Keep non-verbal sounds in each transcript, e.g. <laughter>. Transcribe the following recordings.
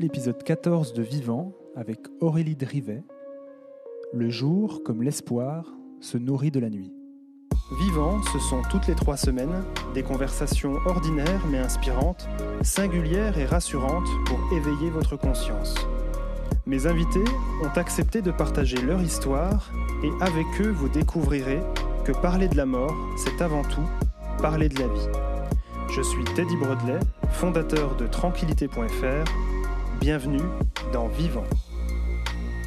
l'épisode 14 de Vivant avec Aurélie Drivet. Le jour, comme l'espoir, se nourrit de la nuit. Vivant, ce sont toutes les trois semaines des conversations ordinaires mais inspirantes, singulières et rassurantes pour éveiller votre conscience. Mes invités ont accepté de partager leur histoire et avec eux vous découvrirez que parler de la mort, c'est avant tout parler de la vie. Je suis Teddy Brodelet, fondateur de tranquillité.fr. Bienvenue dans Vivant.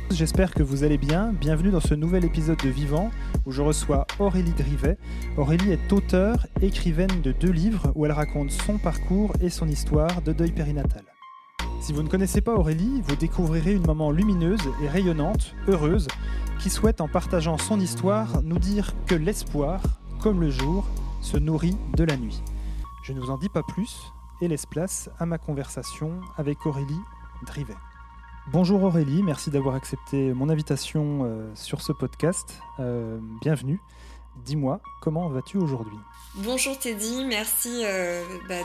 J'espère que vous allez bien. Bienvenue dans ce nouvel épisode de Vivant où je reçois Aurélie Drivet. Aurélie est auteure, écrivaine de deux livres où elle raconte son parcours et son histoire de deuil périnatal. Si vous ne connaissez pas Aurélie, vous découvrirez une maman lumineuse et rayonnante, heureuse, qui souhaite en partageant son histoire nous dire que l'espoir, comme le jour, se nourrit de la nuit. Je ne vous en dis pas plus et laisse place à ma conversation avec Aurélie Drivet. Bonjour Aurélie, merci d'avoir accepté mon invitation euh, sur ce podcast. Euh, bienvenue. Dis-moi, comment vas-tu aujourd'hui? Bonjour Teddy, merci euh, bah,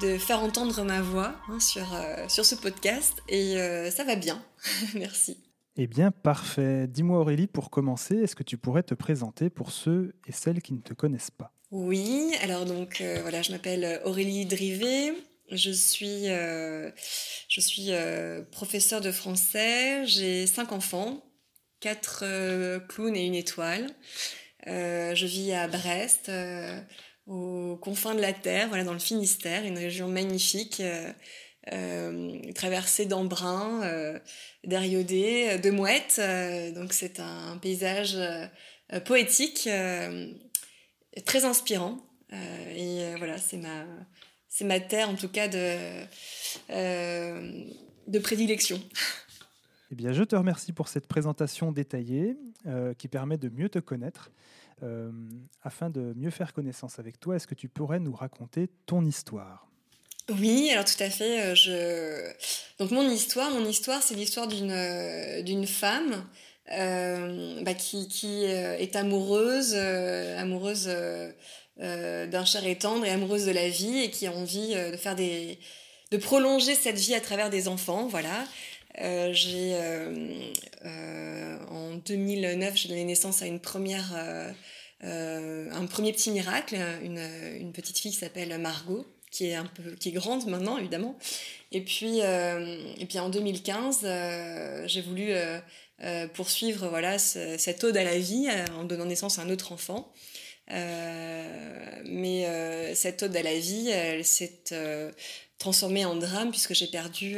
de, de, faire entendre ma voix hein, sur, sur ce podcast et ça va bien. <laughs> merci. Eh bien, parfait. Dis-moi Aurélie, pour commencer, est-ce que tu pourrais te présenter pour ceux et celles qui ne te connaissent pas? Oui, alors donc voilà, je m'appelle Aurélie Drivet. Je suis, euh, je suis euh, de français. J'ai cinq enfants, quatre clowns et une étoile. je vis à Brest, aux confins de la terre, voilà, dans le Finistère, une région magnifique. traversée d'embruns, d'Ariodé, de mouettes. donc c'est un paysage poétique très inspirant. Euh, et euh, voilà, c'est ma, c'est ma terre en tout cas de, euh, de prédilection. Eh bien, je te remercie pour cette présentation détaillée qui permet de mieux te connaître. afin de mieux faire connaissance avec toi, est-ce que tu pourrais nous raconter ton histoire? Oui, alors tout à fait. Je... Donc mon histoire, mon histoire, c'est l'histoire d'une d'une femme euh, bah, qui, qui, euh, est amoureuse, euh, d'un cher et tendre et amoureuse de la vie et qui a envie de faire des, de prolonger cette vie à travers des enfants, voilà. j'ai en 2009 j'ai donné naissance à une première un premier petit miracle une, une petite fille qui s'appelle Margot qui est un peu qui est grande maintenant évidemment et puis et puis en 2015 j'ai voulu euh, poursuivre voilà cette ode à la vie euh, en donnant naissance à un autre enfant. Euh, mais cette ode à la vie, elle s'est transformée en drame puisque j'ai perdu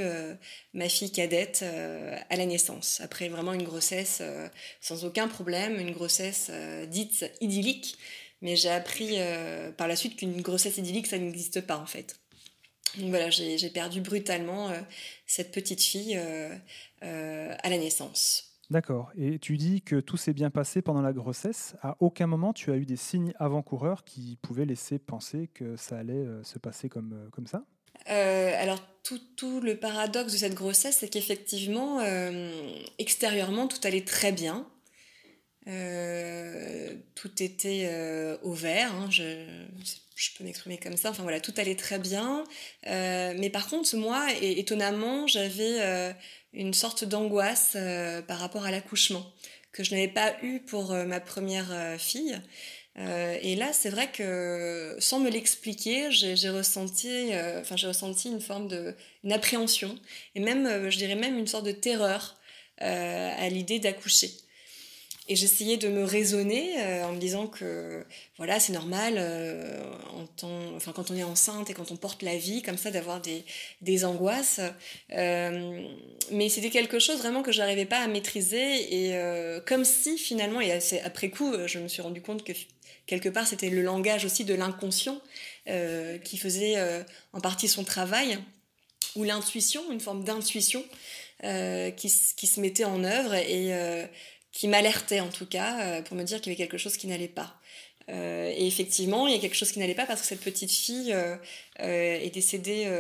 ma fille cadette à la naissance, après vraiment une grossesse sans aucun problème, une grossesse dite idyllique. Mais j'ai appris par la suite qu'une grossesse idyllique, ça n'existe pas en fait. Donc voilà, j'ai perdu brutalement cette petite fille à la naissance. D'accord. Et tu dis que tout s'est bien passé pendant la grossesse. À aucun moment tu as eu des signes avant-coureurs qui pouvaient laisser penser que ça allait euh, se passer comme, euh, comme ça? Euh, alors tout, tout, le paradoxe de cette grossesse, c'est qu'effectivement, extérieurement, tout allait très bien. tout était au vert, hein, je, peux m'exprimer comme ça. Enfin voilà, tout allait très bien. mais par contre, moi, étonnamment, j'avais une sorte d'angoisse euh, par rapport à l'accouchement que je n'avais pas eu pour euh, ma première euh, fille. et là, c'est vrai que sans me l'expliquer, j'ai ressenti, enfin j'ai ressenti une forme de, une appréhension et même, je dirais même une sorte de terreur à l'idée d'accoucher. Et j'essayais de me raisonner euh, en me disant que voilà, c'est normal euh, en enfin, quand on est enceinte et quand on porte la vie, comme ça, d'avoir des, des angoisses. Euh, mais c'était quelque chose vraiment que je n'arrivais pas à maîtriser. Et comme si finalement, et après coup, je me suis rendu compte que quelque part, c'était le langage aussi de l'inconscient qui faisait en partie son travail, ou l'intuition, une forme d'intuition qui, qui, se mettait en œuvre. Et qui m'alertait en tout cas euh, pour me dire qu'il y avait quelque chose qui n'allait pas. Euh, et effectivement, il y a quelque chose qui n'allait pas parce que cette petite fille euh, est décédée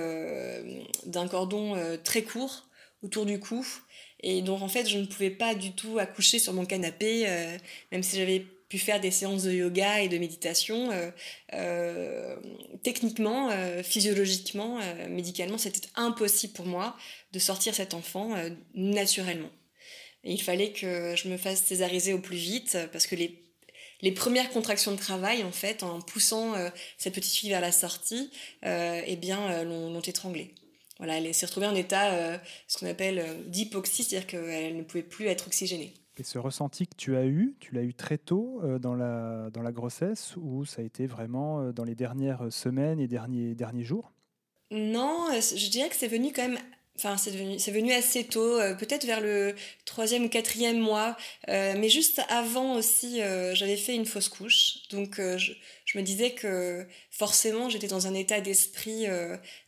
d'un cordon très court autour du cou. Et donc en fait, je ne pouvais pas du tout accoucher sur mon canapé, même si j'avais pu faire des séances de yoga et de méditation, techniquement, physiologiquement, médicalement, c'était impossible pour moi de sortir cet enfant naturellement. Il fallait que je me fasse césariser au plus vite parce que les les premières contractions de travail, en fait, en poussant euh, cette petite fille vers la sortie, euh, eh bien, euh, l'ont étranglée. Voilà, elle s'est retrouvée en état, ce qu'on appelle d'hypoxie, c'est-à-dire qu'elle ne pouvait plus être oxygénée. Et ce ressenti que tu as eu, tu l'as eu très tôt dans, la, dans la grossesse ou ça a été vraiment dans les dernières semaines et derniers, derniers jours? Non, je dirais que c'est venu quand même Enfin, c'est venu, c'est venu assez tôt, euh, peut-être vers le troisième ou quatrième mois, euh, mais juste avant aussi, euh, j'avais fait une fausse couche, donc je, je, me disais que forcément j'étais dans un état d'esprit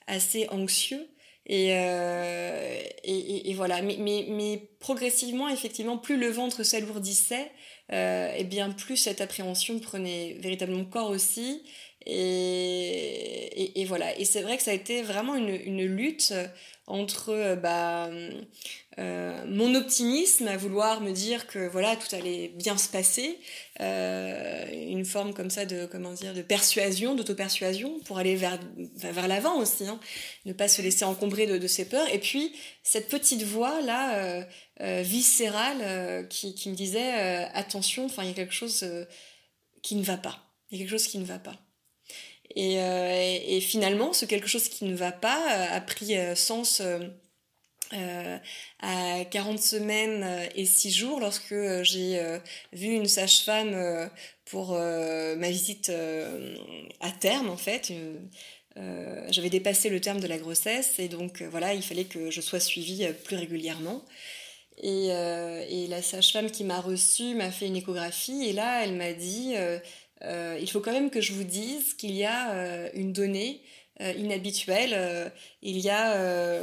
assez anxieux. Et, et, et, voilà, mais, mais, mais, progressivement, effectivement, plus le ventre s'alourdissait, et bien plus cette appréhension prenait véritablement corps aussi. Et, et, voilà, et c'est vrai que ça a été vraiment une, une lutte entre euh, bah, euh, mon optimisme à vouloir me dire que voilà tout allait bien se passer, euh, une forme comme ça de comment dire de persuasion, d'auto-persuasion pour aller vers vers l'avant aussi, hein, ne pas se laisser encombrer de, de, ses peurs, et puis cette petite voix là viscérale qui, qui, me disait attention, enfin il y a quelque chose qui ne va pas, il y a quelque chose qui ne va pas. Euh, et, finalement, ce quelque chose qui ne va pas euh, a pris euh, sens à 40 semaines et 6 jours lorsque j'ai vu une sage-femme pour ma visite à terme en fait. J'avais dépassé le terme de la grossesse et donc voilà, il fallait que je sois suivie plus régulièrement. Et, et la sage-femme qui m'a reçue m'a fait une échographie et là elle m'a dit euh, il faut quand même que je vous dise qu'il y a euh, une donnée euh, inhabituelle, il y a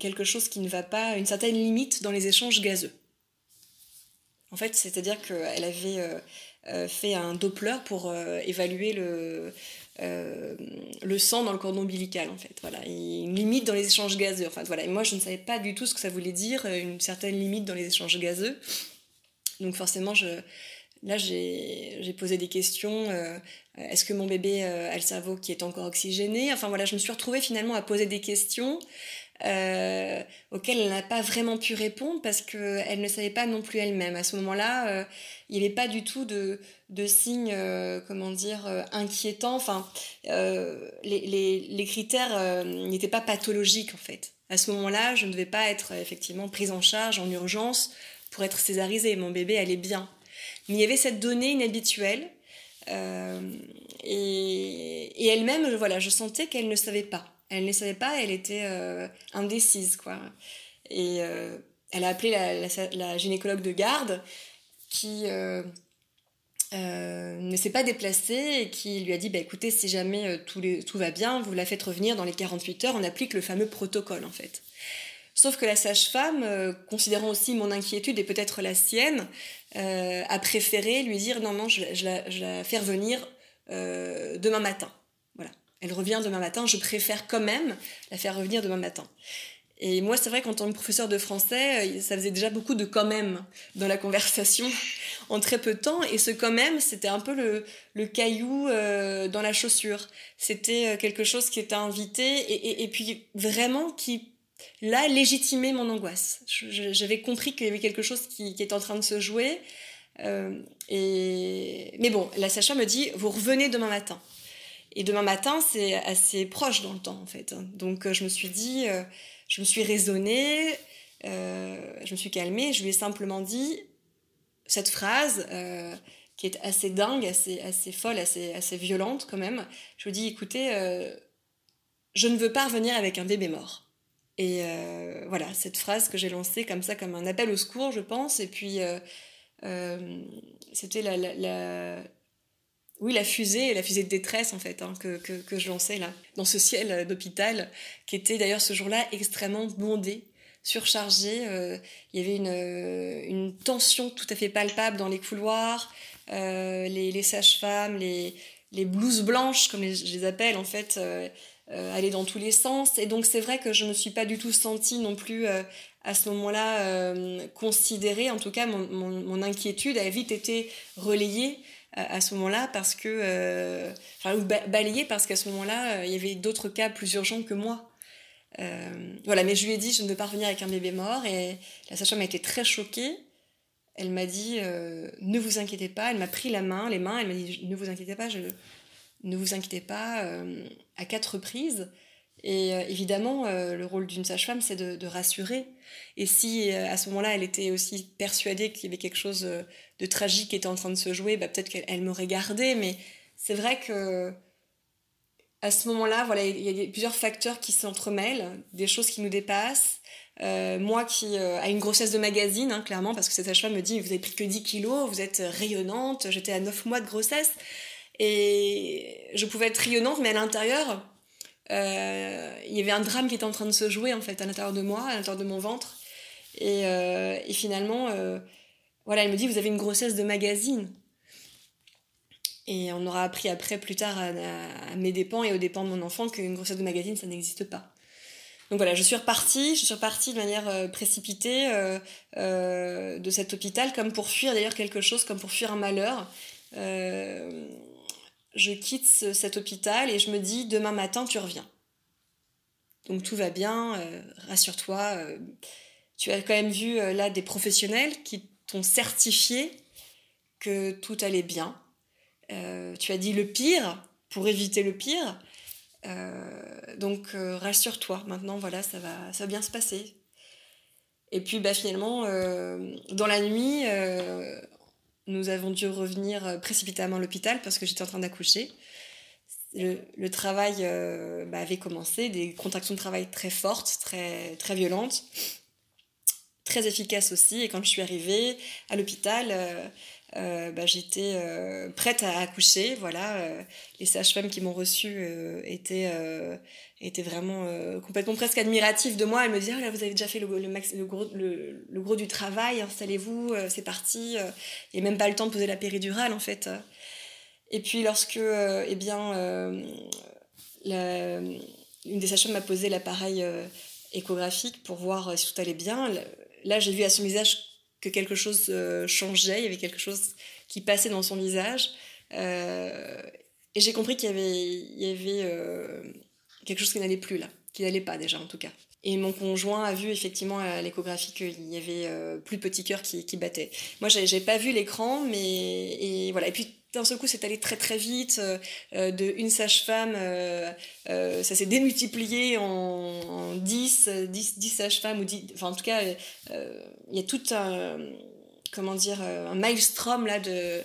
quelque chose qui ne va pas, une certaine limite dans les échanges gazeux. En fait, c'est-à-dire qu'elle avait fait un Doppler pour évaluer le, le sang dans le cordon ombilical, en fait. Voilà, une limite dans les échanges gazeux. Enfin, voilà. Et moi, je ne savais pas du tout ce que ça voulait dire, une certaine limite dans les échanges gazeux. Donc forcément, je, Là, j'ai posé des questions. Euh, est-ce que mon bébé euh, a le cerveau qui est encore oxygéné? Enfin voilà, je me suis retrouvée finalement à poser des questions euh, auxquelles elle n'a pas vraiment pu répondre parce qu'elle ne savait pas non plus elle-même. À ce moment-là, il n'y avait pas du tout de, de signes, comment dire, inquiétants. Enfin, les, les, critères n'étaient pas pathologiques en fait. À ce moment-là, je ne devais pas être effectivement prise en charge en urgence pour être césarisée. Mon bébé allait bien. Mais il y avait cette donnée inhabituelle. Euh, et, elle-même, voilà, je sentais qu'elle ne savait pas. Elle ne savait pas, elle était euh, indécise, quoi. Et euh, elle a appelé la, gynécologue de garde qui ne s'est pas déplacée et qui lui a dit bah, écoutez, si jamais tout, va bien, vous la faites revenir dans les 48 heures, on applique le fameux protocole en fait. Sauf que la sage-femme, considérant aussi mon inquiétude et peut-être la sienne, euh, a préféré lui dire non, non, je, la, fais revenir euh, demain matin. Voilà. Elle revient demain matin, je préfère quand même la faire revenir demain matin. Et moi, c'est vrai qu'en tant que professeur de français, euh, ça faisait déjà beaucoup de quand même dans la conversation <laughs> en très peu de temps. Et ce quand même, c'était un peu le, le caillou dans la chaussure. C'était quelque chose qui était invité et, et puis vraiment qui là, légitimer mon angoisse. J'avais compris qu'il y avait quelque chose qui, était en train de se jouer. Euh, et... Mais bon, la Sacha me dit, vous revenez demain matin. Et demain matin, c'est assez proche dans le temps, en fait. Donc, je me suis dit, euh, je me suis raisonnée, euh, je me suis calmée, je lui ai simplement dit cette phrase qui est assez dingue, assez, assez folle, assez, assez violente quand même. Je lui ai dit, écoutez, je ne veux pas revenir avec un bébé mort. Et euh, voilà, cette phrase que j'ai lancée comme ça, comme un appel au secours, je pense. Et puis, euh, euh, c'était la, la, oui, la fusée, la fusée de détresse, en fait, hein, que, que, je lançais là, dans ce ciel d'hôpital, qui était d'ailleurs ce jour-là extrêmement bondé, surchargé. il y avait une, une tension tout à fait palpable dans les couloirs. les, les sages-femmes, les, les blouses blanches, comme je les appelle, en fait aller dans tous les sens. Et donc c'est vrai que je ne me suis pas du tout sentie non plus à ce moment-là considérée. En tout cas, mon, mon, inquiétude a vite été relayée à, ce moment-là parce que, enfin, balayée parce qu'à ce moment-là, il y avait d'autres cas plus urgents que moi. voilà, mais je lui ai dit, je ne veux pas revenir avec un bébé mort. Et la sage-femme a été très choquée. Elle m'a dit euh, ne vous inquiétez pas. Elle m'a pris la main, les mains. Elle m'a dit ne vous inquiétez pas. Je, ne vous inquiétez pas euh, à quatre reprises. Et euh, évidemment, le rôle d'une sage-femme, c'est de, rassurer. Et si à ce moment-là, elle était aussi persuadée qu'il y avait quelque chose de tragique qui était en train de se jouer, bah, peut-être qu'elle m'aurait gardée. Mais c'est vrai que à ce moment-là, voilà, il y a plusieurs facteurs qui s'entremêlent, des choses qui nous dépassent. Euh, moi qui euh, a une grossesse de magazine, hein, clairement, parce que cette sage-femme me dit vous avez pris que 10 kilos, vous êtes rayonnante. J'étais à 9 mois de grossesse et je pouvais être rayonnante, mais à l'intérieur, euh, il y avait un drame qui était en train de se jouer en fait à l'intérieur de moi, à l'intérieur de mon ventre. Et, et finalement, voilà, elle me dit vous avez une grossesse de magazine. Et on aura appris après, plus tard, à, mes dépens et aux dépens de mon enfant, qu'une grossesse de magazine, ça n'existe pas. Donc voilà, je suis repartie, je suis repartie de manière euh, précipitée euh, euh, de cet hôpital, comme pour fuir d'ailleurs quelque chose, comme pour fuir un malheur. Je quitte cet hôpital et je me dis demain matin tu reviens. Donc tout va bien, rassure-toi. tu as quand même vu là des professionnels qui t'ont certifié que tout allait bien. tu as dit le pire pour éviter le pire. Euh, donc euh, rassure-toi, maintenant voilà, ça va, ça bien se passer. Et puis bah, finalement, euh, dans la nuit, nous avons dû revenir précipitamment à l'hôpital parce que j'étais en train d'accoucher. Le, travail bah, avait commencé, des contractions de travail très fortes, très, très violentes, très efficaces aussi. Et quand je suis arrivée à l'hôpital, euh, bah, j'étais euh, prête à accoucher. Voilà, euh, les sages-femmes qui m'ont reçue étaient, étaient vraiment complètement presque admiratifs de moi. Elles me disaient oh vous avez déjà fait le, gros, du travail, installez-vous, c'est parti. Il n'y a même pas le temps de poser la péridurale en fait. Et puis lorsque, eh bien, une des sages-femmes m'a posé l'appareil échographique pour voir si tout allait bien. Là, j'ai vu à son visage que quelque chose euh, changeait, il y avait quelque chose qui passait dans son visage. Euh, et j'ai compris qu'il y avait, euh, quelque chose qui n'allait plus là, qui n'allait pas déjà en tout cas. Et mon conjoint a vu effectivement à l'échographie qu'il y avait plus de petits cœurs qui, qui battaient. Moi, j'ai pas vu l'écran, mais et voilà. Et puis d'un seul coup, c'est allé très très vite. de une sage-femme, ça s'est démultiplié en, 10, 10, 10 sages-femmes, ou 10, enfin en tout cas, il y a tout un, comment dire, un maelstrom là de,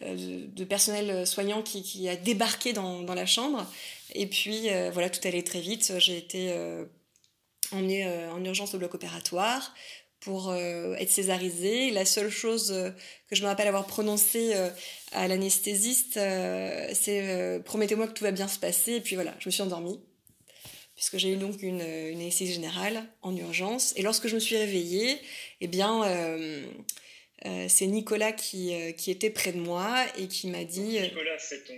de, personnel soignant qui, qui, a débarqué dans, dans, la chambre. Et puis, euh, voilà, tout allait très vite. J'ai été euh, emmenée euh, en urgence au bloc opératoire pour être césarisée. La seule chose que je me rappelle avoir prononcée à l'anesthésiste, c'est promettez-moi que tout va bien se passer. Et puis voilà, je me suis endormie puisque j'ai eu donc une, une anesthésie générale en urgence. Et lorsque je me suis réveillée, eh bien, euh, euh, c'est Nicolas qui, euh, qui était près de moi et qui m'a dit. Nicolas, c'est ton.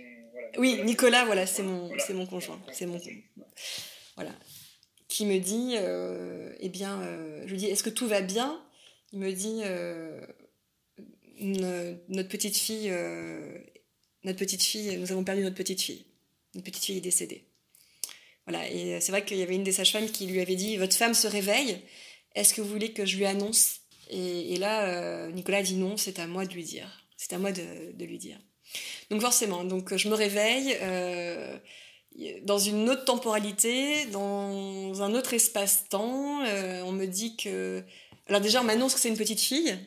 oui, Nicolas, voilà, c'est mon, c'est mon conjoint. C'est mon. Voilà. Qui me dit, eh bien, je lui dis, est-ce que tout va bien? Il me dit, notre petite fille, notre petite fille, nous avons perdu notre petite fille. Notre petite fille est décédée. Voilà, et c'est vrai qu'il y avait une des sages-femmes qui lui avait dit Votre femme se réveille, est-ce que vous voulez que je lui annonce? Et, là, euh, Nicolas dit non, c'est à moi de lui dire. C'est à moi de, lui dire. Donc forcément, donc je me réveille euh, dans une autre temporalité, dans un autre espace-temps. Euh, on me dit que. Alors déjà, on m'annonce que c'est une petite fille.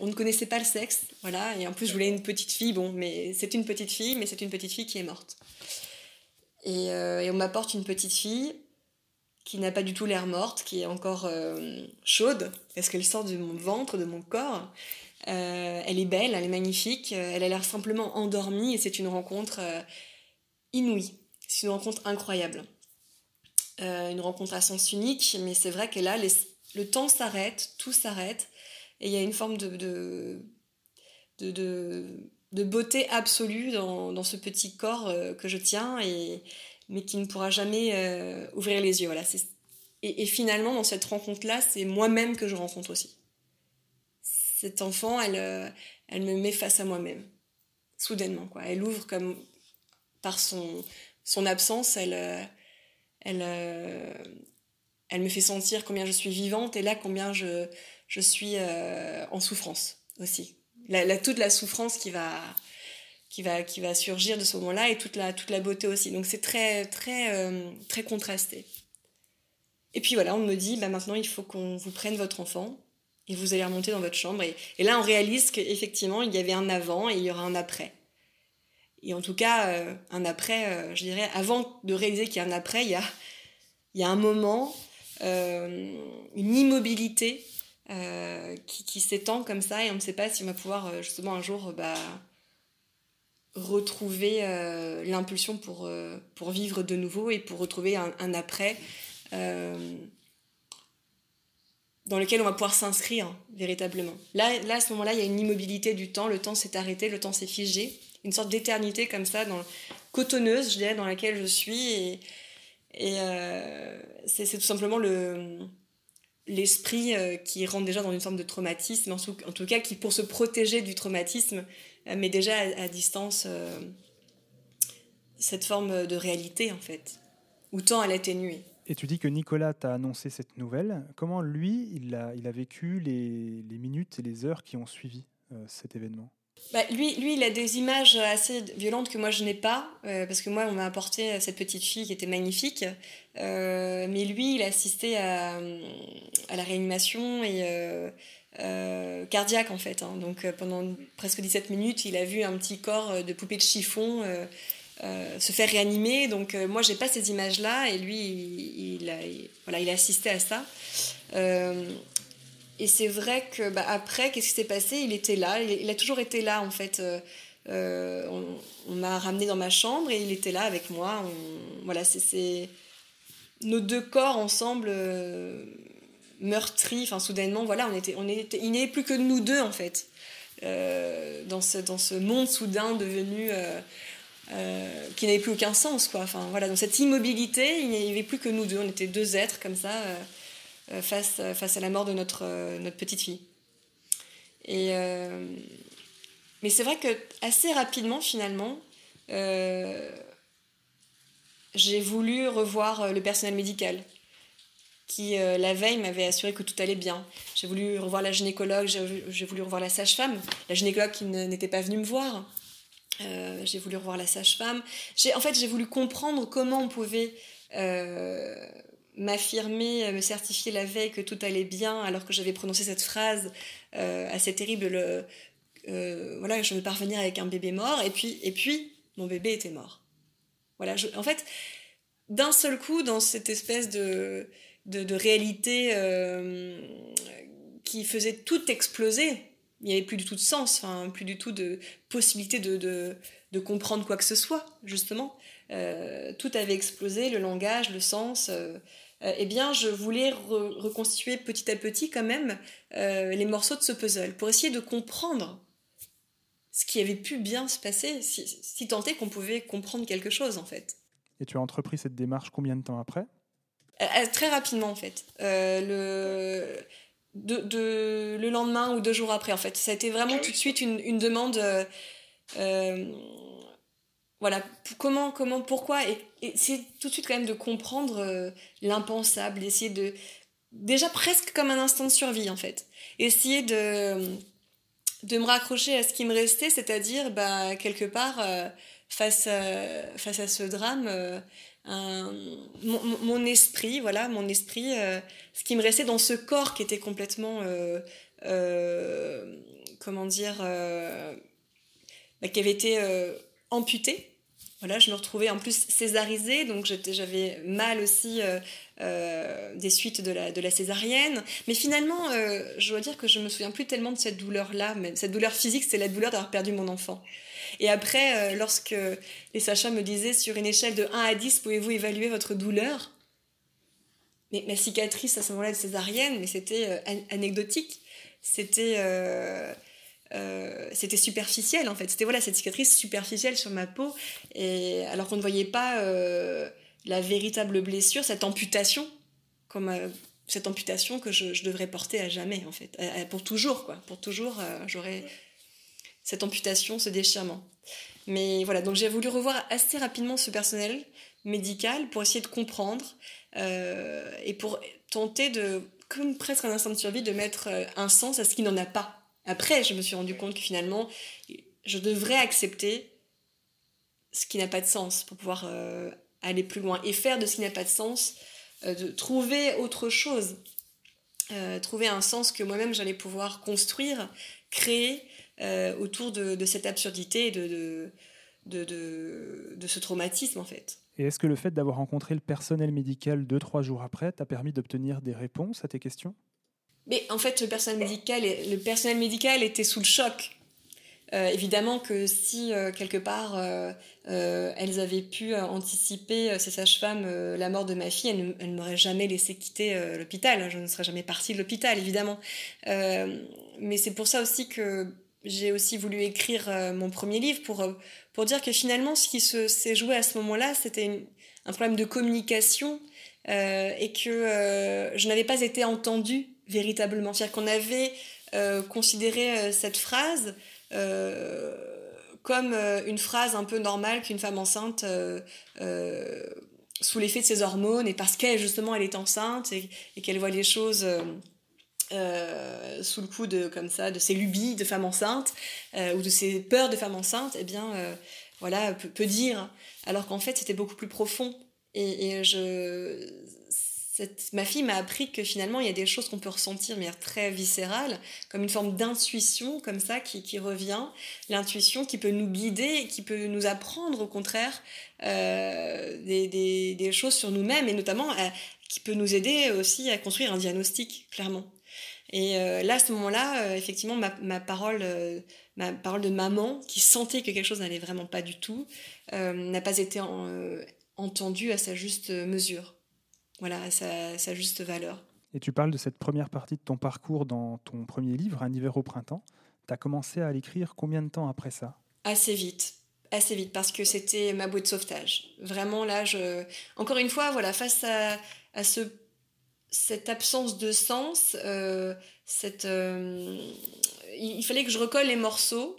On ne connaissait pas le sexe, voilà. Et en plus, je voulais une petite fille. Bon, mais c'est une petite fille, mais c'est une petite fille qui est morte. Euh, et, on m'apporte une petite fille qui n'a pas du tout l'air morte, qui est encore euh, chaude, parce qu'elle sort de mon ventre, de mon corps. Euh, elle est belle, elle est magnifique, elle a l'air simplement endormie et c'est une rencontre inouïe. C'est une rencontre incroyable. une rencontre à sens unique, mais c'est vrai que là, le temps s'arrête, tout s'arrête, et il y a une forme de, beauté absolue dans, ce petit corps euh, que je tiens et mais qui ne pourra jamais ouvrir les yeux. Voilà, et, et, finalement, dans cette rencontre-là, c'est moi-même que je rencontre aussi. Cette enfant, elle, elle me met face à moi-même, soudainement. Quoi. Elle ouvre comme par son, son absence, elle, elle, elle me fait sentir combien je suis vivante et là combien je, je suis euh, en souffrance aussi. La, toute la souffrance qui va, qui va, qui va surgir de ce moment-là et toute la, toute la beauté aussi. Donc c'est très, très, euh, très contrasté. Et puis voilà, on me dit, bah maintenant il faut qu'on vous prenne votre enfant et vous allez remonter dans votre chambre. Et, et là on réalise qu'effectivement il y avait un avant et il y aura un après. Et en tout cas, euh, un après, je dirais, avant de réaliser qu'il y a un après, il y a, il y a un moment euh, une immobilité euh, qui, s'étend comme ça. Et on ne sait pas si on va pouvoir euh, justement un jour bah, retrouver l'impulsion pour, pour vivre de nouveau et pour retrouver un, après dans lequel on va pouvoir s'inscrire véritablement. Là, là, à ce moment-là, il y a une immobilité du temps, le temps s'est arrêté, le temps s'est figé, une sorte d'éternité comme ça, dans, cotonneuse, je dirais, dans laquelle je suis. Et, euh, c'est tout simplement le l'esprit euh, qui rentre déjà dans une forme de traumatisme, en tout, cas qui, pour se protéger du traumatisme, euh, met déjà à, distance cette forme de réalité, en fait, ou tend à l'atténuer. Et tu dis que Nicolas t'a annoncé cette nouvelle. Comment lui, il a, vécu les minutes et les heures qui ont suivi cet événement? Bah, lui, lui, il a des images assez violentes que moi je n'ai pas, euh, parce que moi on m'a apporté cette petite fille qui était magnifique, euh, mais lui il a assisté à, la réanimation et euh, cardiaque en fait. Hein. Donc pendant presque 17 minutes il a vu un petit corps de poupée de chiffon se faire réanimer. Donc moi j'ai pas ces images là et lui voilà, il a assisté à ça. Et c'est vrai que bah, après, qu'est-ce qui s'est passé? Il était là, il, a toujours été là en fait. Euh, euh, on, m'a ramené dans ma chambre et il était là avec moi. voilà, c'est nos deux corps ensemble euh, meurtris. Enfin, soudainement, voilà, on était, on était, il n'y avait plus que nous deux en fait dans ce dans ce monde soudain devenu. qui n'avait plus aucun sens quoi enfin voilà dans cette immobilité il n'y avait plus que nous deux on était deux êtres comme ça face, face à la mort de notre, euh, notre petite fille. Et, euh, mais c'est vrai que assez rapidement, finalement, j'ai voulu revoir le personnel médical qui, la veille, m'avait assuré que tout allait bien. J'ai voulu revoir la gynécologue, j'ai voulu revoir la sage-femme, la gynécologue qui n'était pas venue me voir. j'ai voulu revoir la sage-femme. En fait, j'ai voulu comprendre comment on pouvait m'affirmer, euh, me certifier la veille que tout allait bien alors que j'avais prononcé cette phrase euh, assez terrible, le, euh, voilà, je veux parvenir avec un bébé mort, et puis, et puis mon bébé était mort. Voilà, en fait, d'un seul coup, dans cette espèce de, de, réalité qui faisait tout exploser, il n'y avait plus du tout de sens, plus du tout de possibilité de, de, comprendre quoi que ce soit, justement. tout avait explosé, le langage, le sens. Eh bien, je voulais reconstituer petit à petit quand même euh, les morceaux de ce puzzle pour essayer de comprendre ce qui avait pu bien se passer, si, si tant est qu'on pouvait comprendre quelque chose en fait. Et tu as entrepris cette démarche combien de temps après? Euh, Très rapidement en fait. le... De, le lendemain ou deux jours après en fait. Ça a été vraiment tout de suite une, une demande voilà, comment, comment, pourquoi, et, c'est tout de suite quand même de comprendre euh, l'impensable, d'essayer de, déjà presque comme un instant de survie en fait, essayer de, de me raccrocher à ce qui me restait, c'est-à-dire bah, quelque part euh, face, à, face à ce drame, euh, mon, esprit, voilà, mon esprit, ce qui me restait dans ce corps qui était complètement, comment dire, bah, qui avait été amputée. Voilà, je me retrouvais en plus césarisée, donc j'avais mal aussi euh, euh, des suites de la, césarienne. Mais finalement, euh, je dois dire que je me souviens plus tellement de cette douleur-là. Cette douleur physique, c'est la douleur d'avoir perdu mon enfant. Et après, lorsque les sachats me disaient sur une échelle de 1 à 10, pouvez-vous évaluer votre douleur? Mais ma cicatrice à ce moment-là de césarienne, mais c'était anecdotique. C'était euh, c'était superficiel en fait. C'était voilà cette cicatrice superficielle sur ma peau et alors qu'on ne voyait pas euh, la véritable blessure, cette amputation, comme cette amputation que je, devrais porter à jamais, en fait, pour toujours, quoi. Pour toujours, j'aurais cette amputation, ce déchirement. Mais voilà, donc j'ai voulu revoir assez rapidement ce personnel médical pour essayer de comprendre et pour tenter de, comme presque un instinct de survie, de mettre un sens à ce qui n'en a pas. Après, je me suis rendu compte que finalement, je devrais accepter ce qui n'a pas de sens pour pouvoir euh, aller plus loin et faire de ce qui n'a pas de sens, euh, de trouver autre chose, euh, trouver un sens que moi-même j'allais pouvoir construire, créer autour de, cette absurdité et de, de, de, ce traumatisme en fait. Et est-ce que le fait d'avoir rencontré le personnel médical deux, trois jours après t'a permis d'obtenir des réponses à tes questions? Mais en fait, le personnel médical, était sous le choc euh, évidemment que si euh, quelque part euh, elles avaient pu anticiper, ces sages-femmes, la mort de ma fille, elles, ne m'auraient jamais laissé quitter l'hôpital. Je ne serais jamais partie de l'hôpital, évidemment. mais c'est pour ça aussi que j'ai aussi voulu écrire mon premier livre pour, pour dire que finalement, ce qui s'est joué à ce moment-là, c'était un problème de communication et que je n'avais pas été entendue véritablement. C'est-à-dire qu'on avait considéré cette phrase euh, comme euh, une phrase un peu normale qu'une femme enceinte euh, sous l'effet de ses hormones et parce qu'elle justement elle est enceinte et, qu'elle voit les choses sous le coup de comme ça de ses lubies de femme enceinte ou de ses peurs de femme enceinte eh bien voilà peut, dire alors qu'en fait c'était beaucoup plus profond et, et je ma fille m'a appris que finalement, il y a des choses qu'on peut ressentir mais très viscérales, comme une forme d'intuition comme ça qui, revient, l'intuition qui peut nous guider qui peut nous apprendre au contraire euh, des, choses sur nous-mêmes et notamment euh, qui peut nous aider aussi à construire un diagnostic, clairement. Et euh, là, à ce moment-là, effectivement, ma, parole, ma parole de maman, qui sentait que quelque chose n'allait vraiment pas du tout, n'a pas été entendue à sa juste mesure voilà, à sa, juste valeur. Et tu parles de cette première partie de ton parcours dans ton premier livre, Un hiver au printemps. Tu as commencé à l'écrire combien de temps après ça? Assez vite. Assez vite, parce que c'était ma bouée de sauvetage. Vraiment, là, je... Encore une fois, voilà, face à, à ce, cette absence de sens, euh, cette, euh, il fallait que je recolle les morceaux,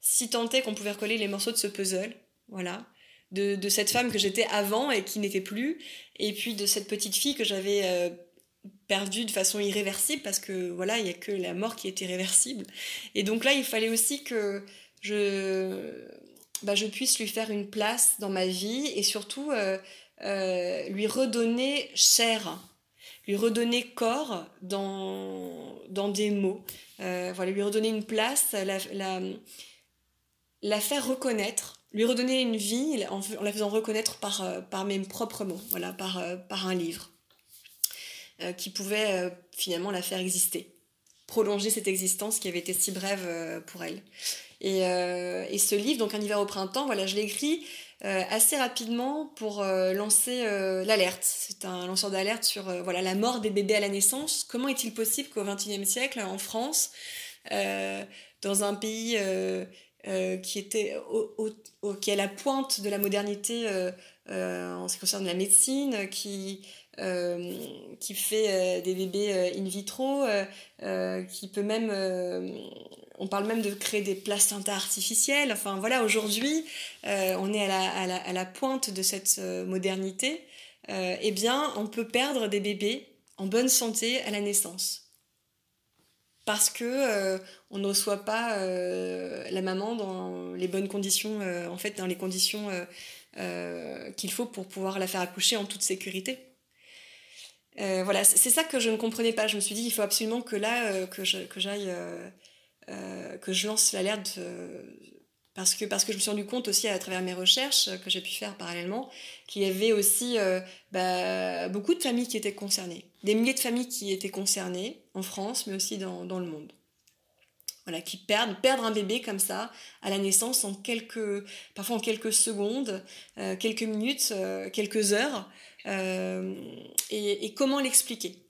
si tant est qu'on pouvait recoller les morceaux de ce puzzle. Voilà de, cette femme que j'étais avant et qui n'était plus, et puis de cette petite fille que j'avais euh, perdue de façon irréversible, parce que voilà, il n'y a que la mort qui est irréversible. Et donc là, il fallait aussi que je, bah, je puisse lui faire une place dans ma vie et surtout euh, euh, lui redonner chair lui redonner corps dans, dans des mots, voilà, lui redonner une place, la, la, la faire reconnaître lui redonner une vie en, la faisant reconnaître par, euh, mes propres mots, euh, par un livre euh, qui pouvait finalement la faire exister, prolonger cette existence qui avait été si brève pour elle. Et, ce livre, donc Un hiver au printemps, voilà, je l'ai écrit assez rapidement pour lancer l'alerte. C'est un lanceur d'alerte sur la mort des bébés à la naissance. Comment est-il possible qu'au XXIe siècle, en France, dans un pays qui était au, qui est à la pointe de la modernité euh, euh, en ce qui concerne la médecine, qui, qui fait des bébés in vitro, qui peut même, on parle même de créer des placentas artificiels. Enfin voilà, aujourd'hui, on est à la, à, la, à la, pointe de cette modernité. eh bien, on peut perdre des bébés en bonne santé à la naissance parce que euh, on ne reçoit pas euh, la maman dans les bonnes conditions, euh, en fait, dans les conditions qu'il faut pour pouvoir la faire accoucher en toute sécurité. voilà, c'est ça que je ne comprenais pas. Je me suis dit, il faut absolument que là, que j'aille, que je lance l'alerte parce que, parce que je me suis rendu compte aussi à travers mes recherches que j'ai pu faire parallèlement qu'il y avait aussi bah, beaucoup de familles qui étaient concernées. Des milliers de familles qui étaient concernées en France, mais aussi dans, dans le monde. Voilà, qui perdent, perdre un bébé comme ça à la naissance en quelques, parfois en quelques secondes, euh, quelques minutes, euh, quelques heures. Et, et, comment l'expliquer?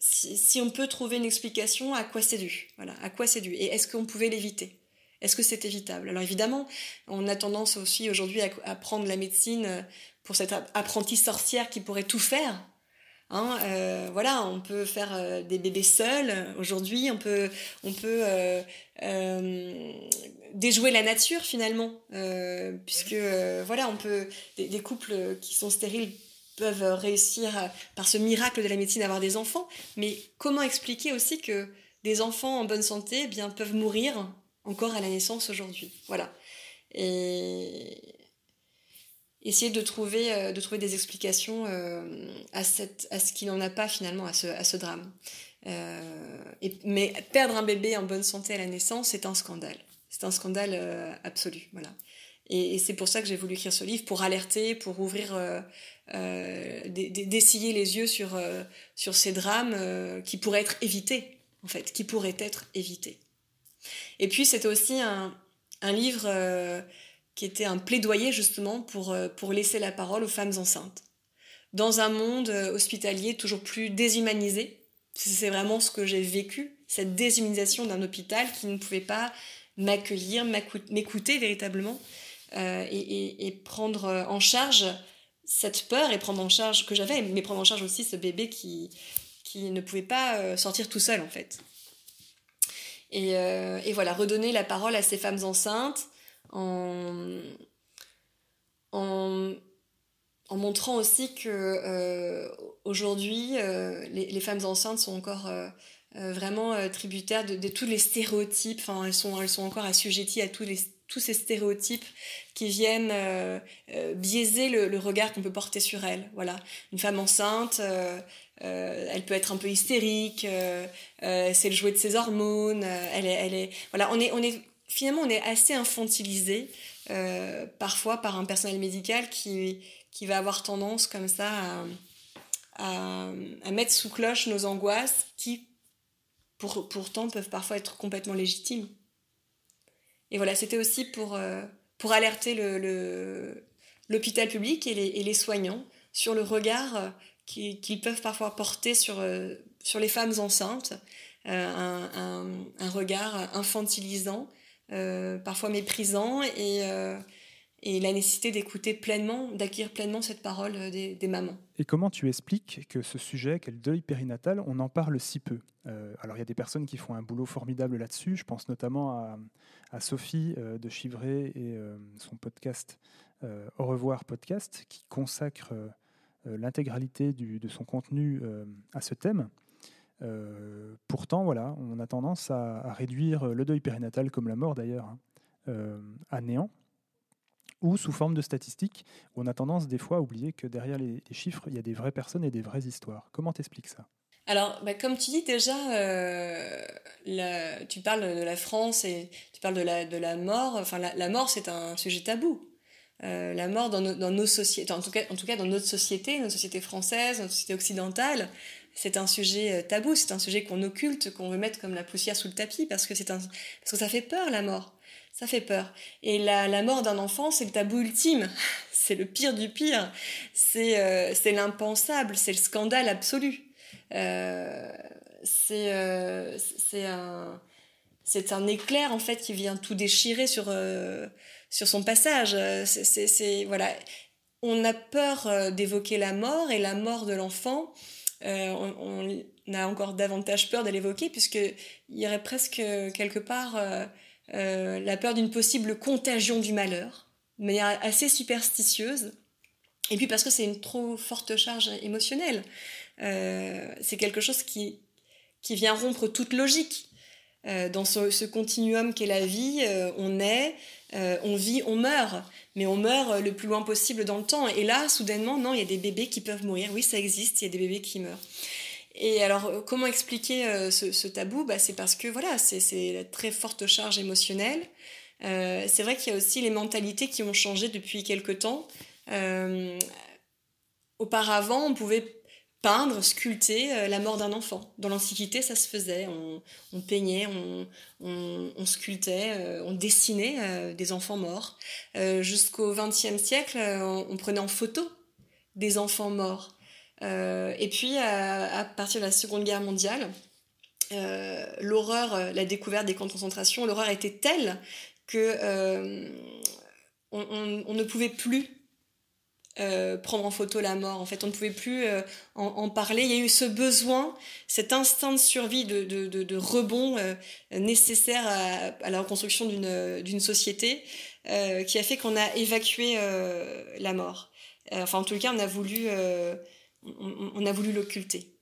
Si, si, on peut trouver une explication, à quoi c'est dû? Voilà, à quoi c'est dû? Et est-ce qu'on pouvait l'éviter? Est-ce que c'est évitable? Alors évidemment, on a tendance aussi aujourd'hui à, prendre la médecine pour cette apprentie sorcière qui pourrait tout faire. Hein, euh, voilà, on peut faire euh, des bébés seuls. Aujourd'hui, on peut, on peut euh, déjouer la nature finalement, puisque voilà, on peut des, couples qui sont stériles peuvent réussir par ce miracle de la médecine à avoir des enfants, mais comment expliquer aussi que des enfants en bonne santé eh bien peuvent mourir encore à la naissance aujourd'hui, voilà. Essayer de trouver, euh, de trouver des explications euh, à, cette, à ce qu'il n'en a pas finalement à ce, à ce drame. Euh, mais perdre un bébé en bonne santé à la naissance, c'est un scandale. C'est un scandale absolu. Voilà. Et, c'est pour ça que j'ai voulu écrire ce livre, pour alerter, pour ouvrir, d'essayer les yeux sur, sur ces drames qui pourraient être évités, en fait, qui pourraient être évités. Et puis c'était aussi un, un livre qui était un plaidoyer justement pour, euh, pour laisser la parole aux femmes enceintes. Dans un monde euh, hospitalier toujours plus déshumanisé, c'est vraiment ce que j'ai vécu, cette déshumanisation d'un hôpital qui ne pouvait pas m'accueillir, m'écouter véritablement euh, et, prendre en charge cette peur et prendre en charge que j'avais, mais prendre en charge aussi ce bébé qui, qui ne pouvait pas sortir tout seul en fait. Et voilà, redonner la parole à ces femmes enceintes, en, en, montrant aussi que euh, aujourd'hui, euh, les, femmes enceintes sont encore euh, vraiment tributaires de, tous les stéréotypes. Enfin, elles sont, elles sont encore assujetties à tous, les, tous ces stéréotypes qui viennent biaiser le, regard qu'on peut porter sur elles. Voilà, une femme enceinte. elle peut être un peu hystérique, c'est le jouet de ses hormones, elle elle est, voilà, on est, on est finalement, on est assez infantilisé euh, parfois par un personnel médical qui, qui va avoir tendance comme ça à, mettre sous cloche nos angoisses qui pour, pourtant peuvent parfois être complètement légitimes. Et voilà, c'était aussi pour, euh, pour alerter l'hôpital public et les, soignants sur le regard qu'ils peuvent parfois porter sur, euh, sur les femmes enceintes, un, regard infantilisant euh, parfois méprisant, et, euh, et la nécessité d'écouter pleinement, d'acquérir pleinement cette parole euh, des, mamans. Et comment tu expliques que ce sujet, quel deuil périnatal, on en parle si peu? Alors il y a des personnes qui font un boulot formidable là-dessus, je pense notamment à, à Sophie de Chivray et son podcast Au revoir podcast, qui consacre l'intégralité de son contenu à ce thème. Euh, pourtant, voilà, on a tendance à, réduire le deuil périnatal, comme la mort d'ailleurs, hein, euh, à néant, ou sous forme de statistiques, on a tendance des fois à oublier que derrière les, chiffres, il y a des vraies personnes et des vraies histoires. Comment t'expliques ça? Alors, bah, comme tu dis déjà, euh, tu parles de la France et tu parles de la, mort. Enfin, la, mort, c'est un sujet tabou. la mort dans, dans nos sociétés, en tout cas dans notre société, notre société française, notre société occidentale, c'est un sujet euh, tabou, c'est un sujet qu'on occulte, qu'on veut mettre comme la poussière sous le tapis parce que c'est un, parce que ça fait peur la mort. Ça fait peur. Et la, la mort d'un enfant, c'est le tabou ultime. <laughs> c'est le pire du pire. C'est euh, l'impensable, c'est le scandale absolu. Euh, c'est euh, un c'est un éclair en fait qui vient tout déchirer sur euh, sur son passage. C'est voilà, on a peur d'évoquer la mort et la mort de l'enfant euh, on, a encore davantage peur de l'évoquer, puisqu'il y aurait presque quelque part euh, euh, la peur d'une possible contagion du malheur, de manière assez superstitieuse. Et puis parce que c'est une trop forte charge émotionnelle. c'est quelque chose qui, qui vient rompre toute logique. Dans ce, continuum qu'est la vie, on est, on vit, on meurt mais on meurt euh, le plus loin possible dans le temps. Et là, soudainement, non, il y a des bébés qui peuvent mourir. Oui, ça existe, il y a des bébés qui meurent. Et alors, euh, comment expliquer euh, ce, tabou? Bah, C'est parce que voilà, c'est la très forte charge émotionnelle. c'est vrai qu'il y a aussi les mentalités qui ont changé depuis quelque temps. auparavant, on pouvait peindre, sculpter euh, la mort d'un enfant. Dans l'Antiquité, ça se faisait. On, peignait, on, sculptait, euh, on dessinait euh, des enfants morts. Jusqu'au XXe siècle, on, prenait en photo des enfants morts. et puis, à, partir de la Seconde Guerre mondiale, l'horreur, la découverte des camps de concentration, l'horreur était telle que on, ne pouvait plus prendre en photo la mort. En fait, on ne pouvait plus en, parler. Il y a eu ce besoin, cet instinct de survie, de, de, rebond nécessaire à, la reconstruction d'une société qui a fait qu'on a évacué la mort. enfin, en tout cas, on a voulu, on a voulu l'occulter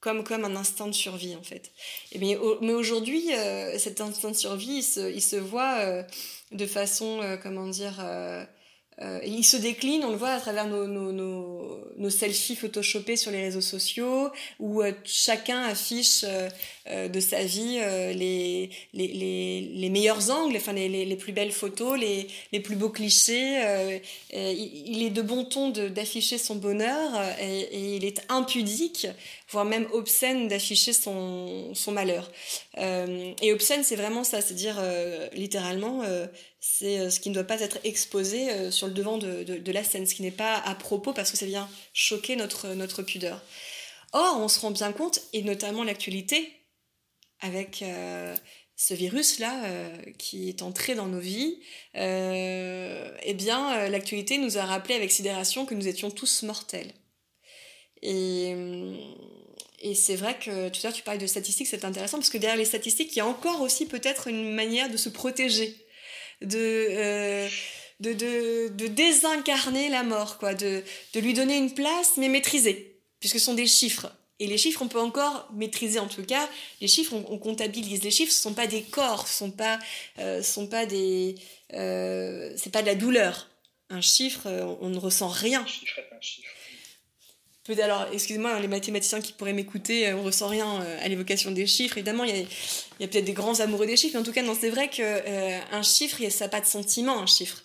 comme, comme un instinct de survie en fait. Mais, mais aujourd'hui, euh, cet instinct de survie, il se, il se voit euh, de façon, euh, comment dire, euh, il se décline, on le voit à travers nos, selfies photoshopés sur les réseaux sociaux, où euh, chacun affiche euh, de sa vie les, les, les, les, meilleurs angles, enfin les, les, plus belles photos, les, les plus beaux clichés. il est de bon ton d'afficher son bonheur et, il est impudique, voire même obscène d'afficher son, son malheur. et obscène, c'est vraiment ça, c'est dire littéralement c'est euh, ce qui ne doit pas être exposé euh, sur le devant de, la scène, ce qui n'est pas à propos parce que ça vient choquer notre, notre pudeur. Or, on se rend bien compte, et notamment l'actualité, avec euh, ce virus-là qui est entré dans nos vies, eh bien, l'actualité nous a rappelé avec sidération que nous étions tous mortels. Et, et c'est vrai que tout à l'heure tu parlais de statistiques, c'est intéressant parce que derrière les statistiques, il y a encore aussi peut-être une manière de se protéger euh, de, de, de, désincarner la mort, quoi, de, de lui donner une place, mais maîtrisée, puisque ce sont des chiffres. Et les chiffres, on peut encore maîtriser en tout cas. Les chiffres, on, comptabilise. Les chiffres, ce sont pas des corps, ce sont pas, euh, sont pas des, euh, c'est pas de la douleur. Un chiffre, on, ne ressent rien. Un chiffre est un chiffre alors, excusez-moi, les mathématiciens qui pourraient m'écouter, euh, on ressent rien euh, à l'évocation des chiffres. Évidemment, il y a, peut-être des grands amoureux des chiffres, mais en tout cas, non, c'est vrai qu'un euh, chiffre, ça n'a pas de sentiment, un chiffre.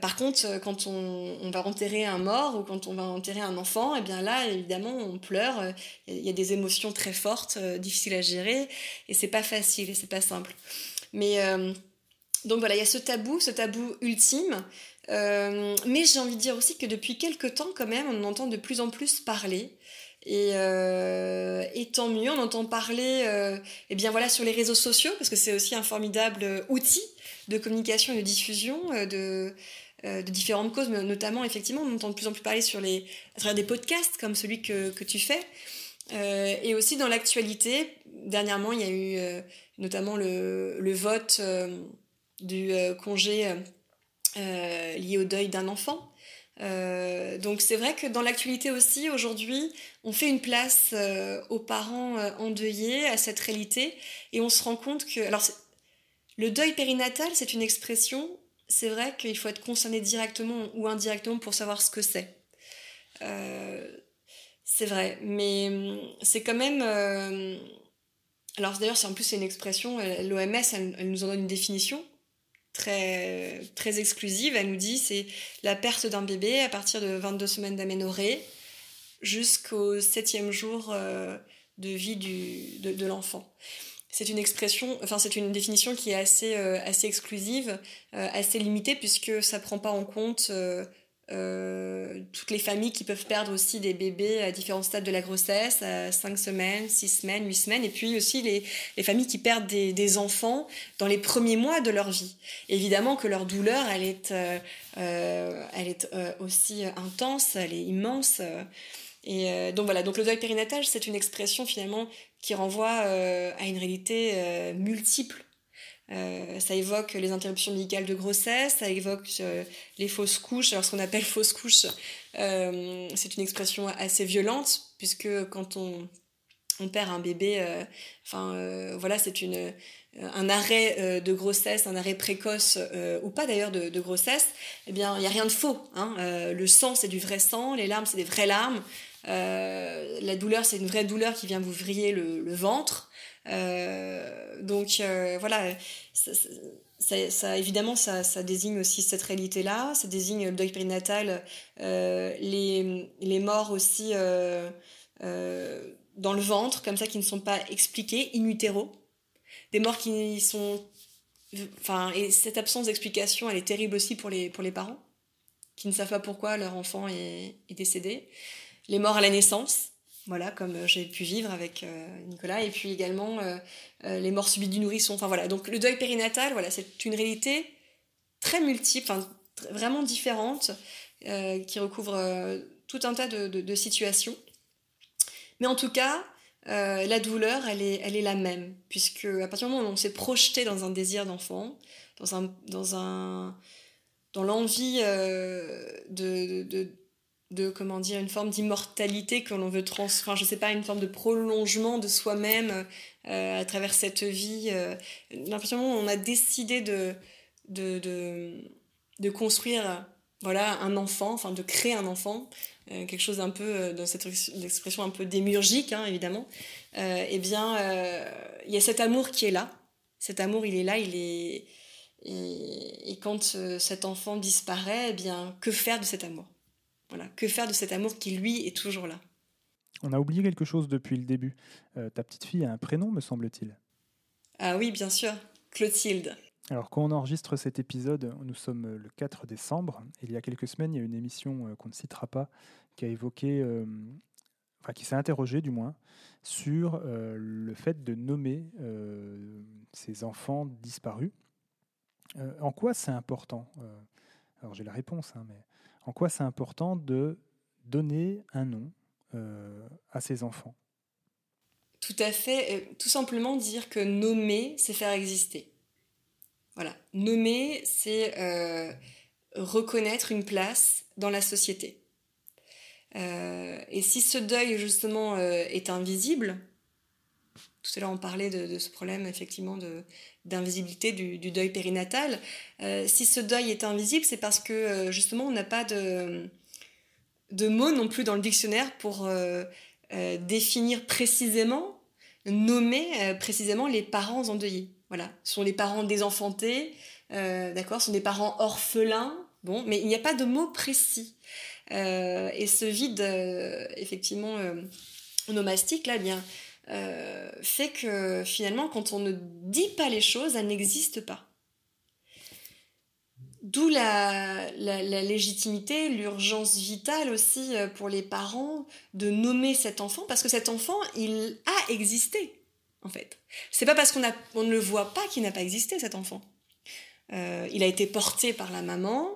par contre, quand on, va enterrer un mort ou quand on va enterrer un enfant, et eh bien là, évidemment, on pleure. Il y a des émotions très fortes, difficiles à gérer, et c'est pas facile, et c'est pas simple. Mais donc voilà, il y a ce tabou, ce tabou ultime. Euh, mais j'ai envie de dire aussi que depuis quelques temps, quand même, on entend de plus en plus parler. Et, euh, tant mieux, on entend parler euh, eh bien voilà, sur les réseaux sociaux, parce que c'est aussi un formidable outil de communication et de diffusion de, de différentes causes, mais notamment, effectivement, on entend de plus en plus parler sur les, à travers des podcasts comme celui que, que tu fais. et aussi dans l'actualité, dernièrement, il y a eu notamment le, le vote du congé euh, lié au deuil d'un enfant. Euh, donc c'est vrai que dans l'actualité aussi, aujourd'hui, on fait une place euh, aux parents endeuillés, à cette réalité, et on se rend compte que... Alors, le deuil périnatal, c'est une expression, c'est vrai qu'il faut être concerné directement ou indirectement pour savoir ce que c'est. c'est vrai, mais hum, c'est quand même... alors d'ailleurs, en plus c'est une expression, l'OMS, elle, nous en donne une définition, très, très exclusive. Elle nous dit c'est la perte d'un bébé à partir de 22 semaines d'aménorrhée jusqu'au septième jour euh, de vie du, de, de l'enfant. C'est une expression, enfin c'est une définition qui est assez, euh, assez exclusive, euh, assez limitée puisque ça prend pas en compte toutes les familles qui peuvent perdre aussi des bébés à différents stades de la grossesse, à 5 semaines, 6 semaines, 8 semaines, et puis aussi les, les familles qui perdent des, enfants dans les premiers mois de leur vie. Évidemment que leur douleur, elle est, euh, euh elle est euh, aussi intense, elle est immense. Et donc voilà, donc le deuil périnatal, c'est une expression finalement qui renvoie à une réalité multiple euh, ça évoque les interruptions médicales de grossesse, ça évoque euh, les fausses couches. Alors ce qu'on appelle fausses couches, euh, c'est une expression assez violente puisque quand on, perd un bébé, enfin voilà, c'est une un arrêt de grossesse, un arrêt précoce ou pas d'ailleurs de, grossesse, eh bien il n'y a rien de faux. Hein. le sang c'est du vrai sang, les larmes c'est des vraies larmes, la douleur c'est une vraie douleur qui vient vous vriller le, le ventre. Euh, donc euh, voilà, ça, ça, évidemment, ça, ça, désigne aussi cette réalité-là, ça désigne le deuil périnatal, euh, les, les, morts aussi euh, euh, dans le ventre, comme ça, qui ne sont pas expliquées, in utero, des morts qui sont... Enfin, et cette absence d'explication, elle est terrible aussi pour les, pour les parents, qui ne savent pas pourquoi leur enfant est, est décédé. Les morts à la naissance, voilà, comme euh, j'ai pu vivre avec euh, Nicolas, et puis également euh, les morts subies du nourrisson. Enfin voilà, donc le deuil périnatal, voilà, c'est une réalité très multiples, vraiment différentes, qui recouvrent tout un tas de, situations. Mais en tout cas, la douleur, elle est, elle est la même, puisque à partir du moment où on s'est projeté dans un désir d'enfant, dans un, dans un, dans l'envie de, de, de comment dire une forme d'immortalité que l'on veut trans enfin je sais pas une forme de prolongement de soi-même euh, à travers cette vie euh, l'impression on a décidé de de, de, construire voilà un enfant enfin de créer un enfant euh, quelque chose un peu dans cette expression un peu démiurgique hein, évidemment eh bien il y a cet amour qui est là. Cet amour il est là il est et, et quand cet enfant disparaît eh bien que faire de cet amour? Voilà, que faire de cet amour qui, lui, est toujours là? On a oublié quelque chose depuis le début. Euh, ta petite fille a un prénom, me semble-t-il. Ah oui, bien sûr, Clotilde. Alors, quand on enregistre cet épisode, nous sommes le 4 décembre. il y a quelques semaines, il y a une émission euh, qu'on ne citera pas qui a évoqué, euh, enfin, qui s'est interrogée du moins, sur le fait de nommer ces enfants disparus. en quoi c'est important? Alors, j'ai la réponse, hein, mais en quoi c'est important de donner un nom euh, à ses enfants? Tout à fait. Euh, tout simplement dire que nommer, c'est faire exister. Voilà. Nommer, c'est euh, reconnaître une place dans la société. et si ce deuil, justement, est invisible, tout à l'heure on parlait de, ce problème, effectivement, d'invisibilité du, deuil périnatal. Euh, si ce deuil est invisible, c'est parce que euh, justement on n'a pas de, de mots non plus dans le dictionnaire pour euh, définir précisément, nommer précisément les parents endeuillés. Voilà, ce sont les parents désenfantés, d'accord, ce sont des parents orphelins. Bon, mais il n'y a pas de mots précis. et ce vide, effectivement, onomastique, là, eh bien, euh, fait que finalement, quand on ne dit pas les choses, elles n'existent pas. D'où la, légitimité, l'urgence vitale aussi euh, pour les parents de nommer cet enfant, parce que cet enfant, il a existé, en fait. C'est pas parce qu'on on ne le voit pas qu'il n'a pas existé, cet enfant. Euh, il a été porté par la maman,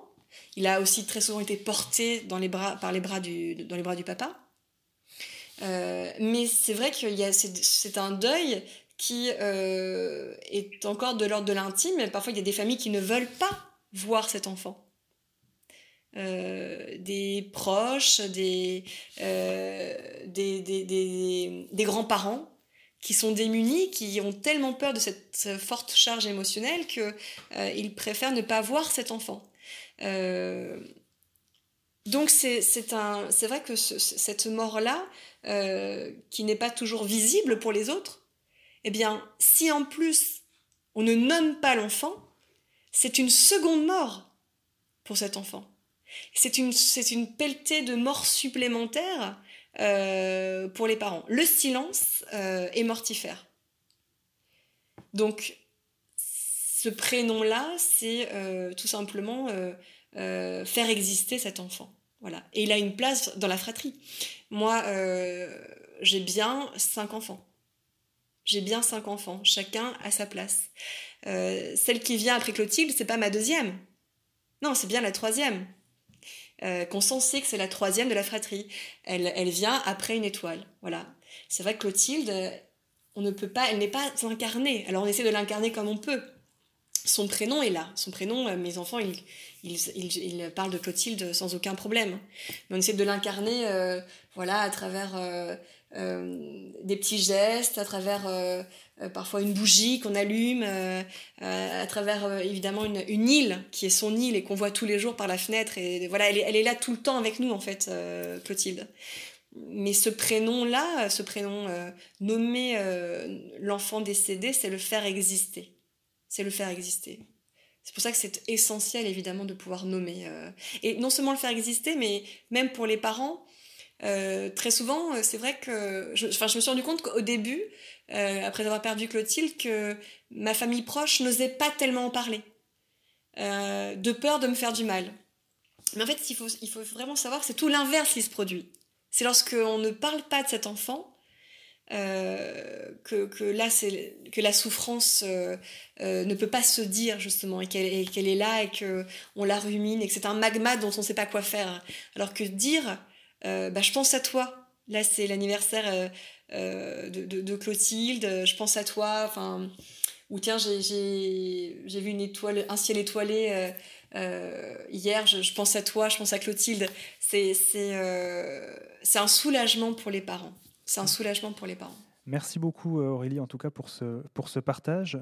il a aussi très souvent été porté dans les bras, par les bras du, dans les bras du papa. Euh, mais c'est vrai que c'est un deuil qui euh, est encore de l'ordre de l'intime. Parfois, il y a des familles qui ne veulent pas voir cet enfant. Euh, des proches, des, des, des, des, grands-parents qui sont démunis, qui ont tellement peur de cette, forte charge émotionnelle qu'ils préfèrent ne pas voir cet enfant. donc c'est vrai que cette mort-là, euh, qui n'est pas toujours visible pour les autres, eh bien, si en plus on ne nomme pas l'enfant, c'est une seconde mort pour cet enfant. C'est une, c'est une pelletée de mort supplémentaire euh, pour les parents. Le silence euh, est mortifère. Donc, ce prénom-là, c'est tout simplement faire exister cet enfant. Voilà. Et il a une place dans la fratrie. Moi, euh, j'ai bien cinq enfants. J'ai bien cinq enfants, chacun à sa place. Euh, celle qui vient après Clotilde, c'est pas ma deuxième. Non, c'est bien la troisième. Euh, Constance sait que c'est la troisième de la fratrie. Elle, elle vient après une étoile. Voilà. C'est vrai que Clotilde, on ne peut pas, elle n'est pas incarnée. Alors on essaie de l'incarner comme on peut. Son prénom est là. Son prénom, euh, mes enfants, ils, ils, parlent de Clotilde sans aucun problème. Mais on essaie de l'incarner euh, voilà, à travers euh, des petits gestes, à travers parfois une bougie qu'on allume, à travers évidemment une, une, île qui est son île et qu'on voit tous les jours par la fenêtre. Et voilà, elle est, elle est là tout le temps avec nous, en fait, Clotilde. Mais ce prénom-là, ce prénom nommé l'enfant décédé, c'est le faire exister c'est le faire exister. C'est pour ça que c'est essentiel, évidemment, de pouvoir nommer. Euh, et non seulement le faire exister, mais même pour les parents, euh, très souvent, euh, c'est vrai que... Je, enfin, je me suis rendu compte qu'au début, après avoir perdu Clotilde, que ma famille proche n'osait pas tellement en parler, de peur de me faire du mal. Mais en fait, il faut, il faut vraiment savoir c'est tout l'inverse qui se produit. C'est lorsqu'on ne parle pas de cet enfant que, que, là, que la souffrance ne peut pas se dire justement et qu'elle est là et que on la rumine et que c'est un magma dont on ne sait pas quoi faire. Alors que dire, bah, je pense à toi. Là, c'est l'anniversaire de, de, de, Clotilde. Je pense à toi. Enfin, ou tiens, j'ai vu une étoile, un ciel étoilé euh, hier, je, pense à toi, je pense à Clotilde. C'est euh, un soulagement pour les parents. C'est un soulagement pour les parents. Merci beaucoup euh, Aurélie en tout cas pour ce, pour ce partage.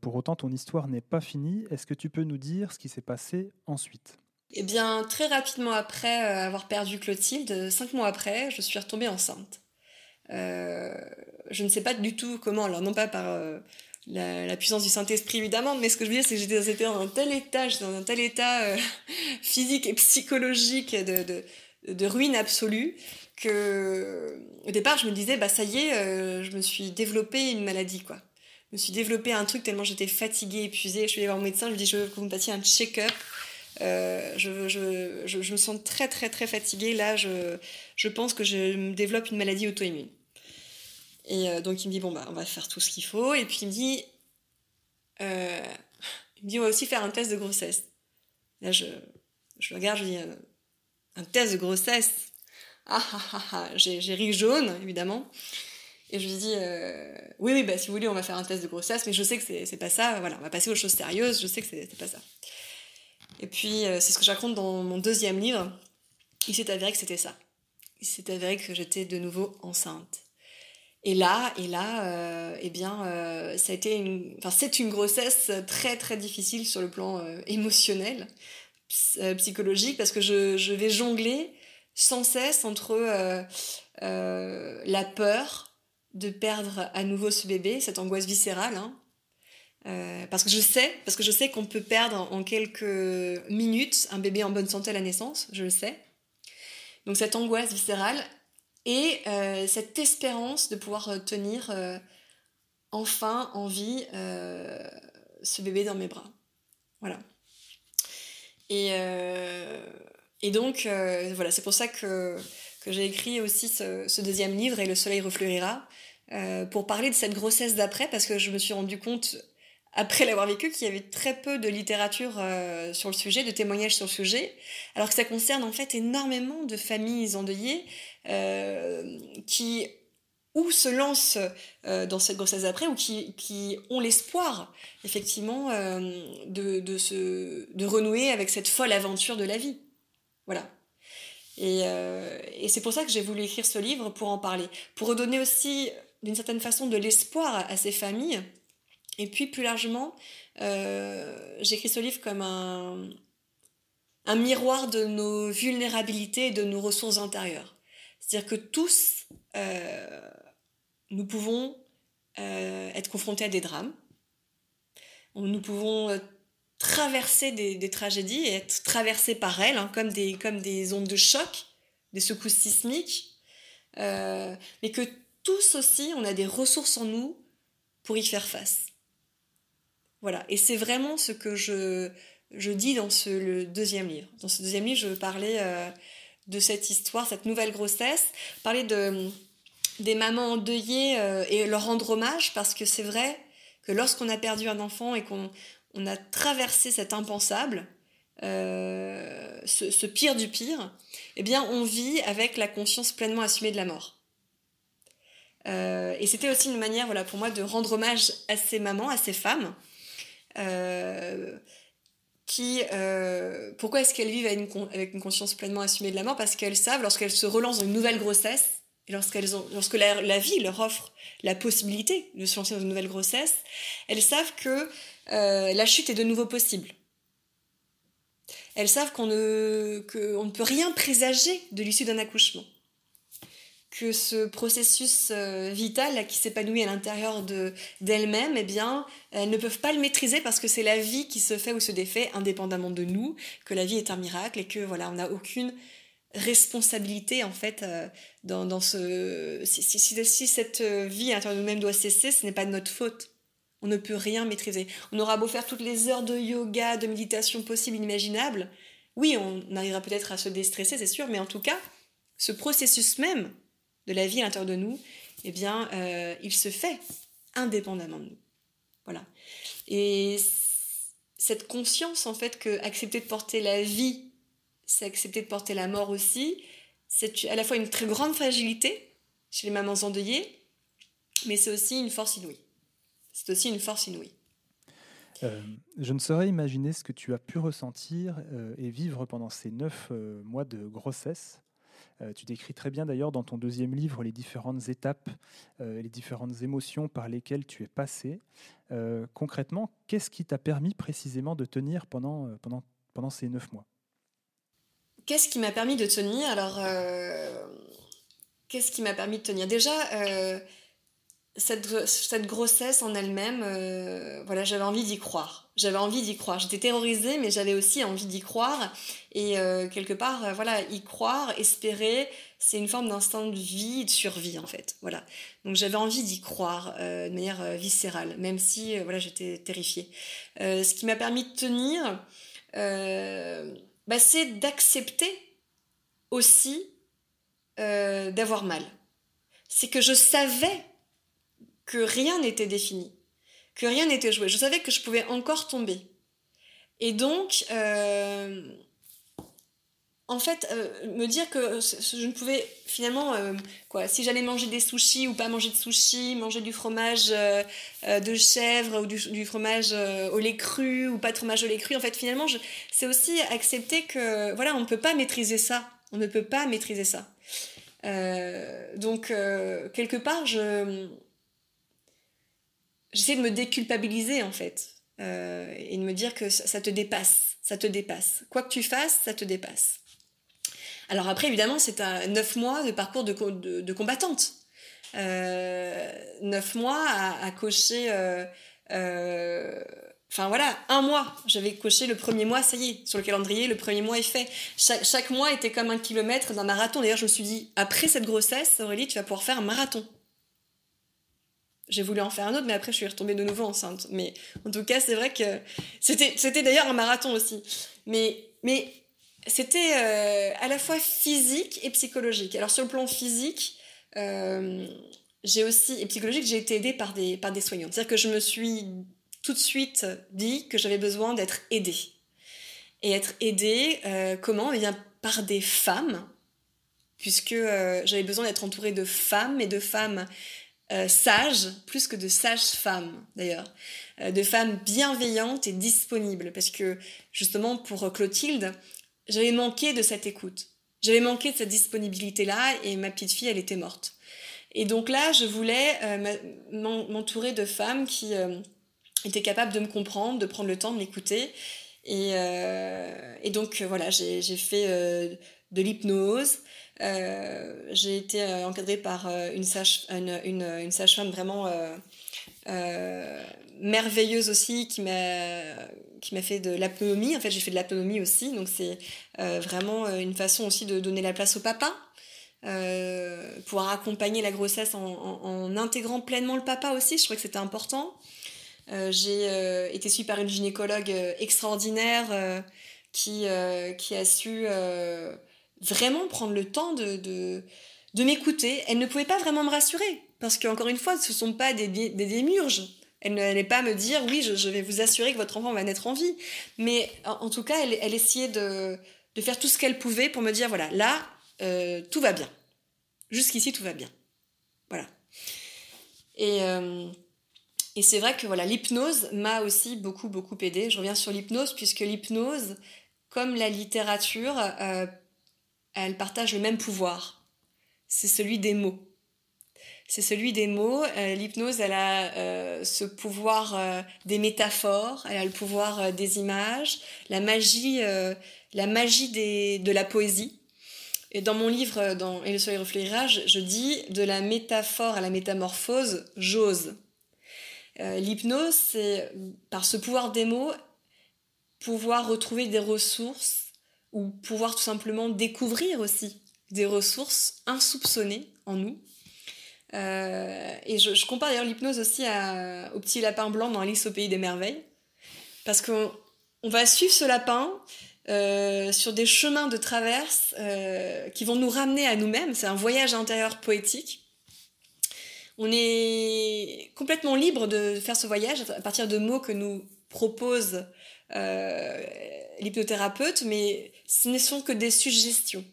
pour autant, ton histoire n'est pas finie. Est-ce que tu peux nous dire ce qui s'est passé ensuite? Eh bien, très rapidement après avoir perdu Clotilde, cinq mois après, je suis retombée enceinte. je ne sais pas du tout comment, alors non pas par la, puissance du Saint-Esprit évidemment, mais ce que je veux dire, c'est que j'étais dans un tel état, dans un tel état euh, <laughs> physique et psychologique de, de, de, ruine absolue que au départ je me disais bah ça y est, euh, je me suis développé une maladie quoi. Je me suis développé un truc tellement j'étais fatiguée, épuisée. Je suis allée voir mon médecin, je lui dis je veux que vous me passiez un check-up. Euh, je, je, je, me sens très très très fatiguée. Là, je, je pense que je me développe une maladie auto-immune. Et euh, donc il me dit bon bah on va faire tout ce qu'il faut. Et puis il me dit il me dit on va aussi faire un test de grossesse. Là je je regarde je dis un test de grossesse? Ah ah ah, ah. j'ai ri jaune évidemment. Et je lui dis oui oui bah si vous voulez on va faire un test de grossesse mais je sais que c'est pas ça. Voilà on va passer aux choses sérieuses. Je sais que c'est pas ça. Et puis c'est ce que je raconte dans mon deuxième livre. Il s'est avéré que c'était ça. Il s'est avéré que j'étais de nouveau enceinte. Et là, et là, euh, eh bien, euh, ça a été une, enfin, c'est une grossesse très très difficile sur le plan euh, émotionnel, psychologique, parce que je, je, vais jongler sans cesse entre la peur de perdre à nouveau ce bébé, cette angoisse viscérale, hein, parce que je sais, parce que je sais qu'on peut perdre en quelques minutes un bébé en bonne santé à la naissance, je le sais. Donc cette angoisse viscérale et euh, cette espérance de pouvoir euh, tenir euh, enfin en vie ce bébé dans mes bras. Voilà. Et, et donc, voilà, c'est pour ça que, j'ai écrit aussi ce, deuxième livre, Et le soleil refleurira, pour parler de cette grossesse d'après, parce que je me suis rendu compte après l'avoir vécu, qu'il y avait très peu de littérature euh, sur le sujet, de témoignages sur le sujet, alors que ça concerne en fait énormément de familles endeuillées euh, qui ou se lancent euh, dans cette grossesse après, ou qui, ont l'espoir, effectivement, de, se, de renouer avec cette folle aventure de la vie. Voilà. Et, et c'est pour ça que j'ai voulu écrire ce livre, pour en parler, pour redonner aussi, d'une certaine façon, de l'espoir à ces familles et puis plus largement, euh, j'écris ce livre comme un, miroir de nos vulnérabilités et de nos ressources intérieures. C'est-à-dire que tous, euh, nous pouvons euh, être confrontés à des drames. Nous pouvons traverser des, tragédies et être traversés par elles, hein, comme, des, comme des ondes de choc, des secousses sismiques. mais que tous aussi, on a des ressources en nous pour y faire face. Voilà, et c'est vraiment ce que je, je dis dans ce, le deuxième livre. Dans ce deuxième livre, je parlais euh, de cette histoire, cette nouvelle grossesse, parler de, des mamans endeuillées euh, et leur rendre hommage, parce que c'est vrai que lorsqu'on a perdu un enfant et qu'on on a traversé cet impensable, euh, ce, pire du pire, eh bien, on vit avec la conscience pleinement assumée de la mort. et c'était aussi une manière, voilà, pour moi, de rendre hommage à ces mamans, à ces femmes, euh, qui, euh, pourquoi est-ce qu'elles vivent avec une, conscience pleinement assumée de la mort? Parce qu'elles savent, lorsqu'elles se relancent dans une nouvelle grossesse, et lorsqu'elles ont, lorsque la, vie leur offre la possibilité de se lancer dans une nouvelle grossesse, elles savent que euh, la chute est de nouveau possible. Elles savent qu'on ne, ne peut rien présager de l'issue d'un accouchement que ce processus euh, vital qui s'épanouit à l'intérieur de, d'elles-mêmes, eh bien, elles ne peuvent pas le maîtriser parce que c'est la vie qui se fait ou se défait indépendamment de nous, que la vie est un miracle et que voilà, on n'a aucune responsabilité en fait euh, dans, dans, ce si, si, si, cette vie à l'intérieur de nous-mêmes doit cesser, ce n'est pas de notre faute. On ne peut rien maîtriser. On aura beau faire toutes les heures de yoga, de méditation possibles, inimaginables. Oui, on arrivera peut-être à se déstresser, c'est sûr, mais en tout cas, ce processus même de la vie à l'intérieur de nous, eh bien, euh, il se fait indépendamment de nous. Voilà. Et cette conscience, en fait, que accepter de porter la vie, c'est accepter de porter la mort aussi, c'est à la fois une très grande fragilité chez les mamans endeuillées, mais c'est aussi une force inouïe. C'est aussi une force inouïe. Euh, je ne saurais imaginer ce que tu as pu ressentir euh, et vivre pendant ces neuf euh, mois de grossesse. tu décris très bien d'ailleurs dans ton deuxième livre les différentes étapes, les différentes émotions par lesquelles tu es passé. concrètement, qu'est-ce qui t'a permis précisément de tenir pendant, pendant, pendant ces neuf mois? Qu'est-ce qui m'a permis de tenir? Alors, qu'est-ce qui m'a permis de tenir? Déjà, cette, cette, grossesse en elle-même, euh, voilà, j'avais envie d'y croire. J'avais envie d'y croire. J'étais terrorisée, mais j'avais aussi envie d'y croire. Et euh, quelque part, euh, voilà, y croire, espérer, c'est une forme d'instinct de vie, de survie en fait. Voilà. Donc j'avais envie d'y croire de manière viscérale, même si voilà, j'étais terrifiée. ce qui m'a permis de tenir, bah, c'est d'accepter aussi d'avoir mal. C'est que je savais que rien n'était défini, que rien n'était joué. Je savais que je pouvais encore tomber. Et donc, euh, en fait, euh, me dire que je ne pouvais finalement, euh, quoi, si j'allais manger des sushis ou pas manger de sushis, manger du fromage de chèvre ou du, fromage au lait cru ou pas de fromage au lait cru, en fait, finalement, c'est aussi accepter que, voilà, on ne peut pas maîtriser ça. On ne peut pas maîtriser ça. donc, quelque part, je, j'essaie de me déculpabiliser en fait euh, et de me dire que ça, te dépasse, ça te dépasse. Quoi que tu fasses, ça te dépasse. Alors après, évidemment, c'est un neuf mois de parcours de, de, combattante. Euh, neuf mois à, cocher. Euh, enfin voilà, un mois. J'avais coché le premier mois, ça y est, sur le calendrier, le premier mois est fait. Chaque, chaque mois était comme un kilomètre d'un marathon. D'ailleurs, je me suis dit, après cette grossesse, Aurélie, tu vas pouvoir faire un marathon. J'ai voulu en faire un autre, mais après je suis retombée de nouveau enceinte. Mais en tout cas, c'est vrai que c'était, c'était d'ailleurs un marathon aussi. Mais, mais c'était euh, à la fois physique et psychologique. Alors sur le plan physique, euh, j'ai aussi, et psychologique, j'ai été aidée par des, par des soignants. C'est-à-dire que je me suis tout de suite dit que j'avais besoin d'être aidée. Et être aidée, euh, comment? Eh bien, par des femmes, puisque j'avais besoin d'être entourée de femmes et de femmes euh, sages, plus que de sages femmes d'ailleurs, euh, de femmes bienveillantes et disponibles. Parce que justement pour Clotilde, j'avais manqué de cette écoute. J'avais manqué de cette disponibilité-là et ma petite fille, elle était morte. Et donc là, je voulais euh, m'entourer de femmes qui étaient capables de me comprendre, de prendre le temps de m'écouter. Et, et, donc voilà, j'ai fait de l'hypnose, euh, j'ai été euh, encadrée par euh, une sage-femme une, une, sage vraiment merveilleuse aussi qui m'a qui m'a fait de l'autonomie. En fait, j'ai fait de l'autonomie aussi, donc c'est vraiment une façon aussi de donner la place au papa. Euh, pouvoir accompagner la grossesse en, intégrant pleinement le papa aussi, je trouvais que c'était important. Euh, j'ai été suivie par une gynécologue extraordinaire qui, qui a su vraiment prendre le temps de, de, m'écouter. Elle ne pouvait pas vraiment me rassurer, parce qu'encore une fois, ce ne sont pas des, des, démiurges. Elle n'allait pas me dire, oui, je, vais vous assurer que votre enfant va naître en vie. Mais en, tout cas, elle, elle essayait de, de, faire tout ce qu'elle pouvait pour me dire, voilà, là, euh, tout va bien. Jusqu'ici, tout va bien. Voilà. Et, euh, et c'est vrai que voilà, l'hypnose m'a aussi beaucoup, beaucoup aidé. Je reviens sur l'hypnose, puisque l'hypnose, comme la littérature, euh, elles partagent le même pouvoir. C'est celui des mots. C'est celui des mots. Euh, l'hypnose, elle a euh, ce pouvoir euh, des métaphores, elle a le pouvoir des images, la magie, la magie de la poésie. Et dans mon livre, dans Et le soleil reflétira, je, dis de la métaphore à la métamorphose, j'ose. L'hypnose, c'est par ce pouvoir des mots, pouvoir retrouver des ressources ou pouvoir tout simplement découvrir aussi des ressources insoupçonnées en nous. Euh, et je, compare d'ailleurs l'hypnose aussi au petit lapin blanc dans Alice au pays des merveilles, parce qu'on on va suivre ce lapin euh, sur des chemins de traverse euh, qui vont nous ramener à nous-mêmes. C'est un voyage intérieur poétique. on est complètement libre de faire ce voyage à partir de mots que nous propose l'hypnothérapeute, mais ce ne sont que des suggestions.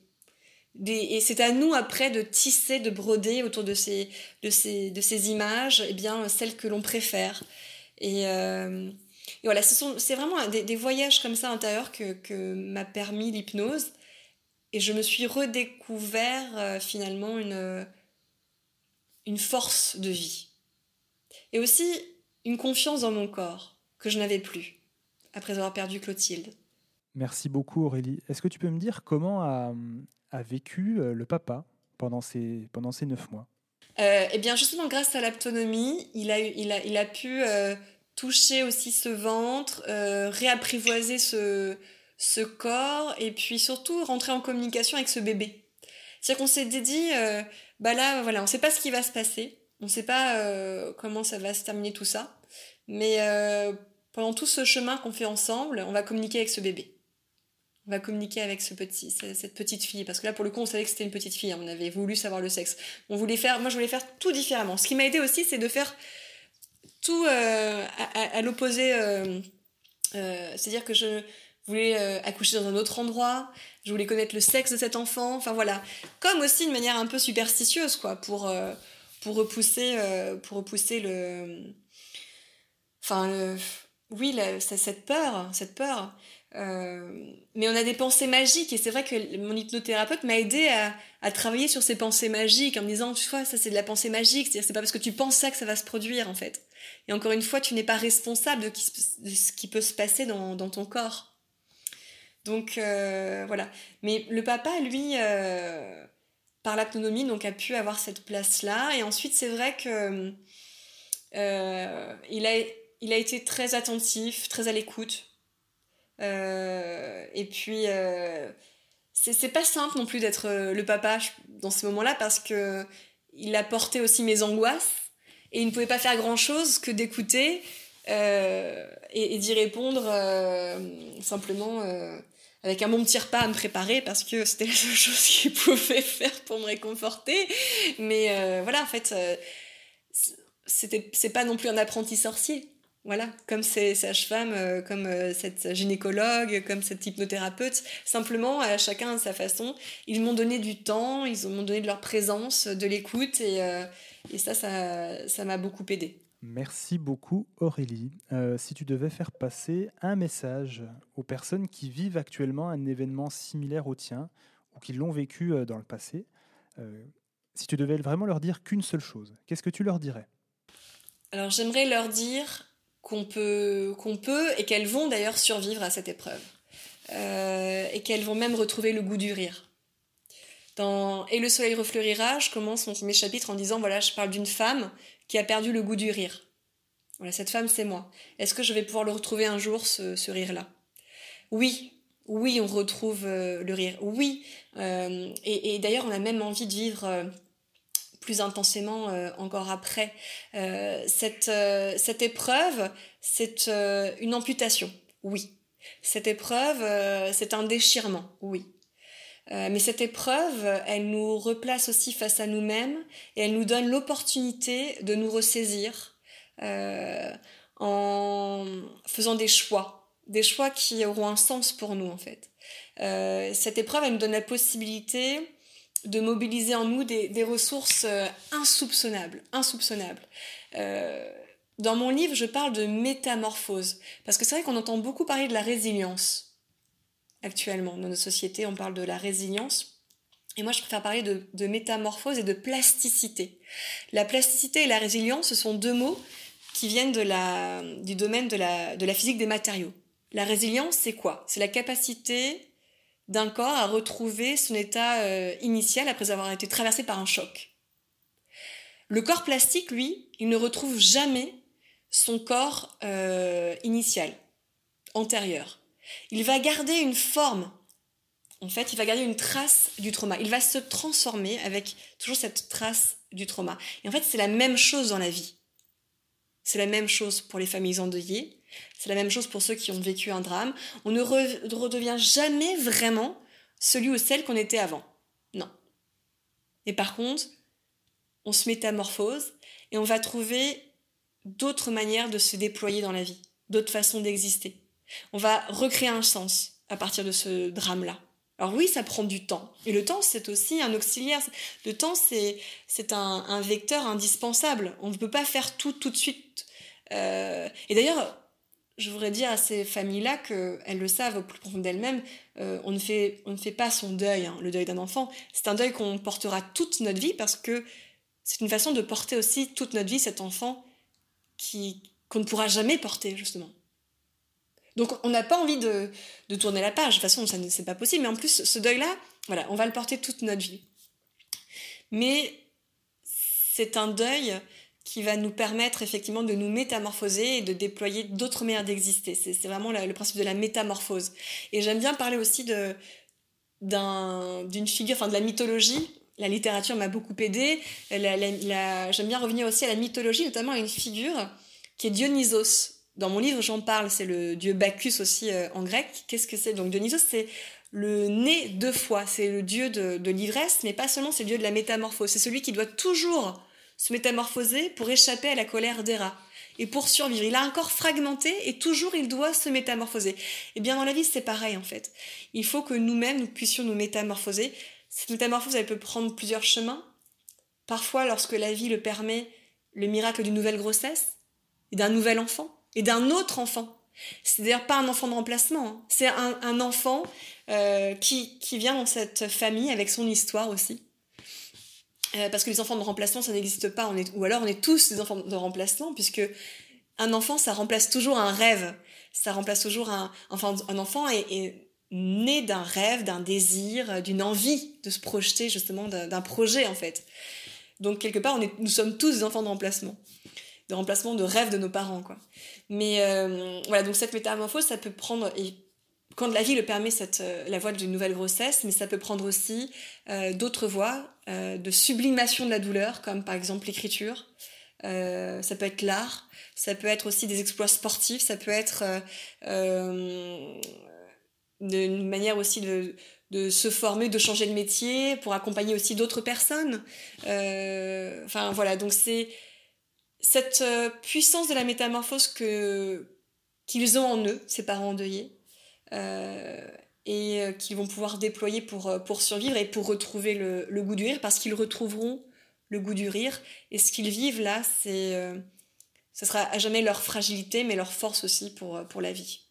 et c'est à nous après de tisser, de broder autour de ces, de ces, de ces images, eh bien, celles que l'on préfère. Et, euh, voilà, c'est vraiment des, des, voyages comme ça intérieurs que, que m'a permis l'hypnose. Et je me suis redécouvert euh, finalement une, une force de vie. Et aussi une confiance dans mon corps que je n'avais plus après avoir perdu Clotilde. Merci beaucoup Aurélie. Est-ce que tu peux me dire comment a, vécu euh, le papa pendant ces, pendant ces neuf mois? Euh, Eh bien justement grâce à l'autonomie, il a, il, a, il a pu euh, toucher aussi ce ventre, réapprivoiser ce, ce corps et puis surtout rentrer en communication avec ce bébé. C'est-à-dire qu'on s'est dit, bah là voilà, on ne sait pas ce qui va se passer, on ne sait pas comment ça va se terminer tout ça, mais pendant tout ce chemin qu'on fait ensemble, on va communiquer avec ce bébé. On va communiquer avec ce petit, cette petite fille. Parce que là, pour le coup, on savait que c'était une petite fille. Hein. On avait voulu savoir le sexe. On voulait faire, moi, je voulais faire tout différemment. Ce qui m'a aidé aussi, c'est de faire tout euh, à, l'opposé. Euh, euh, c'est-à-dire que je voulais accoucher dans un autre endroit. Je voulais connaître le sexe de cet enfant. Enfin voilà. Comme aussi de manière un peu superstitieuse, quoi, pour, pour repousser, pour repousser le. Enfin, le oui, cette peur, cette peur. Euh, mais on a des pensées magiques et c'est vrai que mon hypnothérapeute m'a aidé à, travailler sur ces pensées magiques en me disant, tu vois, ça c'est de la pensée magique, c'est-à-dire c'est pas parce que tu penses ça que ça va se produire en fait. Et encore une fois, tu n'es pas responsable de, ce qui peut se passer dans, ton corps. Donc euh, voilà. Mais le papa, lui, euh, par l'autonomie, donc a pu avoir cette place-là. Et ensuite, c'est vrai que il a il a été très attentif, très à l'écoute. Euh, et puis, euh, c'est pas simple non plus d'être euh, le papa dans ce moment-là parce que il a porté aussi mes angoisses et il ne pouvait pas faire grand-chose que d'écouter et, d'y répondre simplement avec un bon petit repas à me préparer parce que c'était la seule chose qu'il <laughs> pouvait faire pour me réconforter. Mais voilà, en fait, c'est pas non plus un apprenti sorcier. Voilà, comme ces sages-femmes, euh, comme euh, cette gynécologue, comme cette hypnothérapeute, simplement à chacun à sa façon, ils m'ont donné du temps, ils m'ont donné de leur présence, de l'écoute, et, euh, et, ça, ça m'a beaucoup aidé. Merci beaucoup Aurélie. si tu devais faire passer un message aux personnes qui vivent actuellement un événement similaire au tien, ou qui l'ont vécu dans le passé, si tu devais vraiment leur dire qu'une seule chose, qu'est-ce que tu leur dirais? Alors j'aimerais leur dire qu'on peut, peut et qu'elles vont d'ailleurs survivre à cette épreuve. Euh, et qu'elles vont même retrouver le goût du rire. Dans Et le soleil refleurira, je commence mon premier chapitre en disant voilà, je parle d'une femme qui a perdu le goût du rire. Voilà, cette femme, c'est moi. Est-ce que je vais pouvoir le retrouver un jour, ce, rire-là? Oui, oui, on retrouve euh, le rire. Oui. Euh, et d'ailleurs, on a même envie de vivre plus intensément euh, encore après. Euh, cette, euh, cette épreuve, c'est une amputation, oui. Cette épreuve, c'est un déchirement, oui. mais cette épreuve, elle nous replace aussi face à nous-mêmes et elle nous donne l'opportunité de nous ressaisir en faisant des choix, des choix qui auront un sens pour nous en fait. cette épreuve, elle nous donne la possibilité de mobiliser en nous des, ressources euh, insoupçonnables. Euh, dans mon livre, je parle de métamorphose, parce que c'est vrai qu'on entend beaucoup parler de la résilience actuellement dans nos sociétés, on parle de la résilience. Et moi, je préfère parler de, métamorphose et de plasticité. La plasticité et la résilience, ce sont deux mots qui viennent de la, du domaine de la, de la physique des matériaux. La résilience, c'est quoi? C'est la capacité d'un corps à retrouver son état euh, initial après avoir été traversé par un choc. Le corps plastique, lui, il ne retrouve jamais son corps euh, initial, antérieur. Il va garder une forme. En fait, il va garder une trace du trauma. Il va se transformer avec toujours cette trace du trauma. Et en fait, c'est la même chose dans la vie. C'est la même chose pour les familles endeuillées. C'est la même chose pour ceux qui ont vécu un drame. On ne redevient jamais vraiment celui ou celle qu'on était avant. Non. Et par contre, on se métamorphose et on va trouver d'autres manières de se déployer dans la vie, d'autres façons d'exister. On va recréer un sens à partir de ce drame-là. Alors oui, ça prend du temps. Et le temps, c'est aussi un auxiliaire. Le temps, c'est, c'est un, vecteur indispensable. On ne peut pas faire tout tout de suite. Euh, et d'ailleurs, je voudrais dire à ces familles-là qu'elles le savent au plus profond d'elles-mêmes, euh, on, ne fait, on ne fait pas son deuil, hein, le deuil d'un enfant. C'est un deuil qu'on portera toute notre vie parce que c'est une façon de porter aussi toute notre vie cet enfant qui, qu'on ne pourra jamais porter, justement. Donc on n'a pas envie de, de, tourner la page, de toute façon ça c'est pas possible, mais en plus ce deuil-là, voilà, on va le porter toute notre vie. Mais c'est un deuil qui va nous permettre effectivement de nous métamorphoser et de déployer d'autres manières d'exister. C'est vraiment le principe de la métamorphose. Et j'aime bien parler aussi de d'une figure, enfin de la mythologie. La littérature m'a beaucoup aidé. J'aime bien revenir aussi à la mythologie, notamment à une figure qui est Dionysos. Dans mon livre, j'en parle, c'est le dieu Bacchus aussi euh, en grec. Qu'est-ce que c'est? Donc Dionysos, c'est le nez deux fois. C'est le dieu de l'ivresse, mais pas seulement, c'est le dieu de la métamorphose. C'est celui qui doit toujours se métamorphoser pour échapper à la colère d'Héra et pour survivre. Il a un corps fragmenté et toujours il doit se métamorphoser. Et eh bien dans la vie c'est pareil en fait. Il faut que nous-mêmes nous puissions nous métamorphoser. Cette métamorphose elle peut prendre plusieurs chemins. Parfois lorsque la vie le permet, le miracle d'une nouvelle grossesse et d'un nouvel enfant et d'un autre enfant. C'est d'ailleurs pas un enfant de remplacement, hein. c'est un, enfant euh, qui, qui vient dans cette famille avec son histoire aussi. Euh, parce que les enfants de remplacement, ça n'existe pas. Ou alors on est tous des enfants de remplacement, puisque un enfant, ça remplace toujours un rêve. Ça remplace toujours un... Enfin, un enfant est, né d'un rêve, d'un désir, d'une envie de se projeter, justement, d'un projet, en fait. Donc, quelque part, nous sommes tous des enfants de remplacement. De remplacement de rêve de nos parents, quoi. Mais euh, voilà, donc cette métamorphose, ça peut prendre... quand la vie le permet, cette, euh, la voie d'une nouvelle grossesse, mais ça peut prendre aussi euh, d'autres voies euh, de sublimation de la douleur, comme par exemple l'écriture. ça peut être l'art, ça peut être aussi des exploits sportifs, ça peut être une manière aussi de, de, se former, de changer de métier pour accompagner aussi d'autres personnes. Enfin voilà, donc c'est cette puissance de la métamorphose que qu'ils ont en eux, ces parents endeuillés, euh, et euh, qu'ils vont pouvoir déployer pour, euh, pour survivre et pour retrouver le, le goût du rire, parce qu'ils retrouveront le goût du rire. Et ce qu'ils vivent là, c'est, ce sera à jamais leur fragilité, mais leur force aussi pour, pour la vie.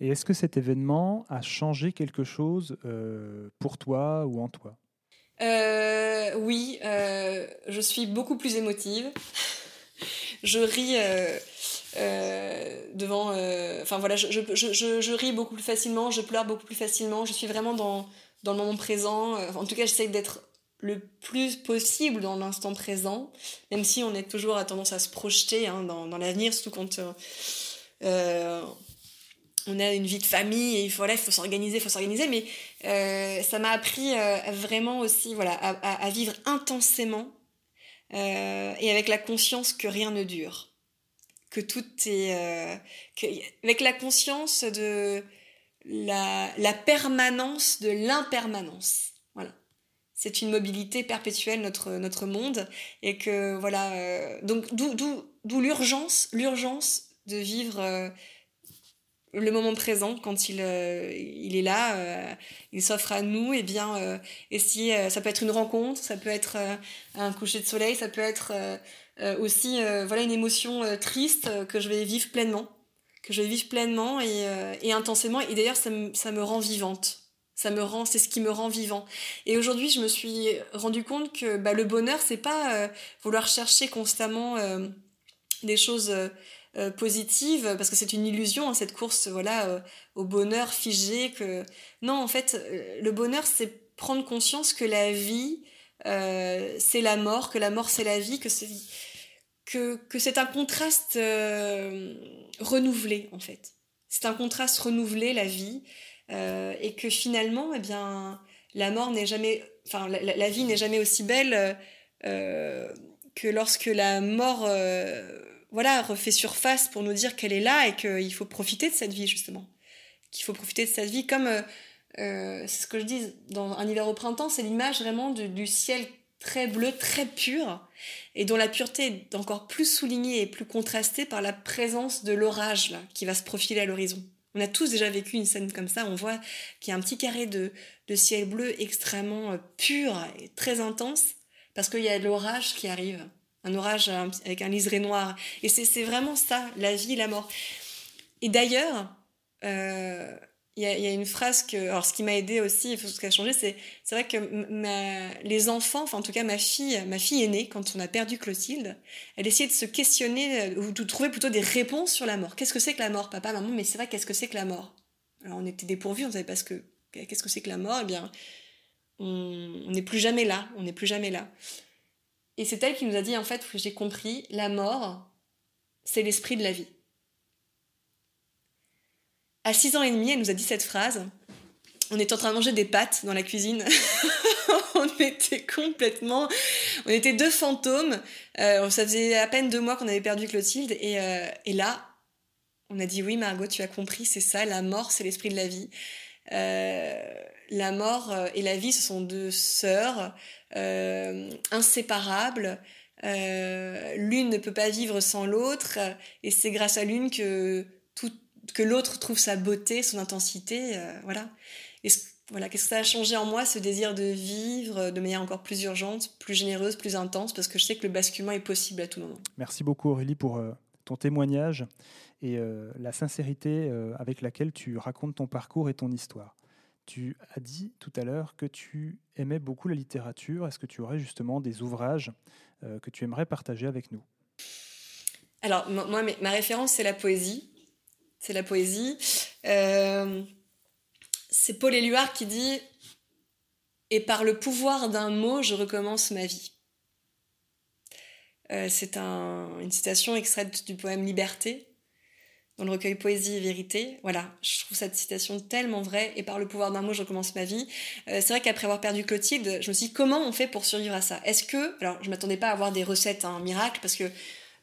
Et est-ce que cet événement a changé quelque chose pour toi ou en toi? Euh, Oui, euh, je suis beaucoup plus émotive. <laughs> je ris euh, devant. Euh, enfin voilà, je, je, je, je, ris beaucoup plus facilement, je pleure beaucoup plus facilement, je suis vraiment dans, dans le moment présent. Euh, en tout cas, j'essaie d'être le plus possible dans l'instant présent, même si on est toujours à tendance à se projeter hein, dans, dans l'avenir, surtout quand euh, on a une vie de famille et il faut s'organiser, il faut s'organiser. Mais euh, ça m'a appris vraiment aussi voilà, à vivre intensément et avec la conscience que rien ne dure que tout est... Euh, avec la conscience de la, permanence de l'impermanence. Voilà. C'est une mobilité perpétuelle, notre, notre monde. Et que, voilà... Euh, donc, d'où l'urgence, l'urgence de vivre... Euh, le moment présent quand il, il est là, il s'offre à nous, et bien et si ça peut être une rencontre, ça peut être un coucher de soleil, ça peut être aussi euh, voilà une émotion euh, triste que je vais vivre pleinement. Que je vais vivre pleinement et, et intensément. Et d'ailleurs ça, ça me rend vivante. Ça me rend c'est ce qui me rend vivant. Et aujourd'hui je me suis rendu compte que bah, le bonheur c'est pas vouloir chercher constamment des choses positives parce que c'est une illusion hein, cette course voilà au bonheur figé que non en fait le bonheur c'est prendre conscience que la vie euh, c'est la mort, que la mort c'est la vie, que c'est que, c'est un contraste euh, renouvelé en fait. C'est un contraste renouvelé la vie euh, et que finalement eh bien la mort n'est jamais, enfin la, vie n'est jamais aussi belle que lorsque la mort voilà refait surface pour nous dire qu'elle est là et qu'il faut profiter de cette vie justement, qu'il faut profiter de cette vie comme euh, c'est ce que je dis dans un hiver au printemps, c'est l'image vraiment du ciel très bleu, très pur, et dont la pureté est encore plus soulignée et plus contrastée par la présence de l'orage là, qui va se profiler à l'horizon. On a tous déjà vécu une scène comme ça, on voit qu'il y a un petit carré de, ciel bleu extrêmement euh, pur et très intense, parce qu'il y a l'orage qui arrive, un orage avec un liseré noir. Et c'est vraiment ça, la vie la mort. Et d'ailleurs, euh, il y, a, une phrase que, alors ce qui m'a aidé aussi, ce qui a changé, c'est c'est vrai que ma, les enfants, enfin en tout cas ma fille, ma fille aînée, quand on a perdu Clotilde, elle essayait de se questionner ou de trouver plutôt des réponses sur la mort. Qu'est-ce que c'est que la mort, papa, maman Mais c'est vrai, qu'est-ce que c'est que la mort? Alors on était dépourvus, on savait pas ce que qu'est-ce que c'est que la mort Eh bien, on n'est plus jamais là, on n'est plus jamais là. Et c'est elle qui nous a dit en fait, j'ai compris, la mort, c'est l'esprit de la vie. À 6 ans et demi, elle nous a dit cette phrase. On était en train de manger des pâtes dans la cuisine. <laughs> on était complètement... On était deux fantômes. Euh, ça faisait à peine deux mois qu'on avait perdu Clotilde. Et, euh, et, là, on a dit oui, Margot, tu as compris, c'est ça. La mort, c'est l'esprit de la vie. Euh, la mort et la vie, ce sont deux sœurs inséparables. l'une ne peut pas vivre sans l'autre. Et c'est grâce à l'une que tout que l'autre trouve sa beauté, son intensité, euh, voilà. Et voilà, qu'est-ce que ça a changé en moi, ce désir de vivre de manière encore plus urgente, plus généreuse, plus intense, parce que je sais que le basculement est possible à tout moment. Merci beaucoup Aurélie pour euh, ton témoignage et euh, la sincérité avec laquelle tu racontes ton parcours et ton histoire. Tu as dit tout à l'heure que tu aimais beaucoup la littérature. Est-ce que tu aurais justement des ouvrages que tu aimerais partager avec nous? Alors, moi, ma référence, c'est la poésie c'est la poésie. Euh, c'est Paul Éluard qui dit Et par le pouvoir d'un mot, je recommence ma vie. Euh, c'est une citation extraite du poème Liberté, dans le recueil Poésie et Vérité. Voilà, je trouve cette citation tellement vraie. Et par le pouvoir d'un mot, je recommence ma vie. Euh, c'est vrai qu'après avoir perdu Clotilde, je me suis dit comment on fait pour survivre à ça? Est-ce que, alors je m'attendais pas à avoir des recettes, un miracle, parce que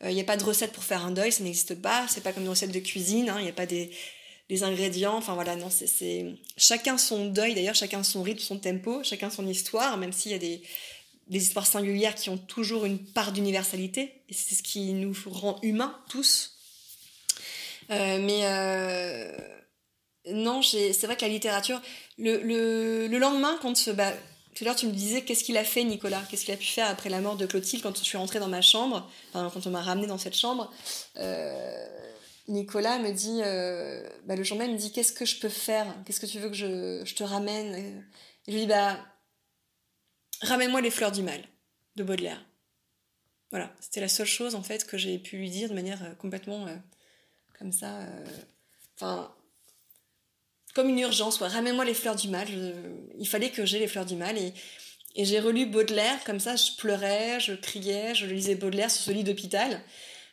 il euh, n'y a pas de recette pour faire un deuil, ça n'existe pas. C'est pas comme une recette de cuisine, il hein, n'y a pas des, ingrédients. Enfin voilà, non, c'est chacun son deuil, d'ailleurs, chacun son rythme, son tempo, chacun son histoire, même s'il y a des, histoires singulières qui ont toujours une part d'universalité. Et c'est ce qui nous rend humains, tous. Euh, mais euh, non, c'est vrai que la littérature, le, le, lendemain, quand bah, tout à l'heure, tu me disais qu'est-ce qu'il a fait, Nicolas? Qu'est-ce qu'il a pu faire après la mort de Clotilde quand je suis rentrée dans ma chambre, quand on m'a ramenée dans cette chambre? Euh, Nicolas me dit, euh, bah, le jour même, me dit qu'est-ce que je peux faire? Qu'est-ce que tu veux que je, te ramène? Je lui dis, bah, ramène-moi les fleurs du mal de Baudelaire. Voilà, c'était la seule chose en fait que j'ai pu lui dire de manière euh, complètement comme ça. Enfin, comme une urgence, ramène-moi les fleurs du mal. il fallait que j'ai les fleurs du mal. Et, j'ai relu Baudelaire, comme ça, je pleurais, je criais, je lisais Baudelaire sur ce lit d'hôpital.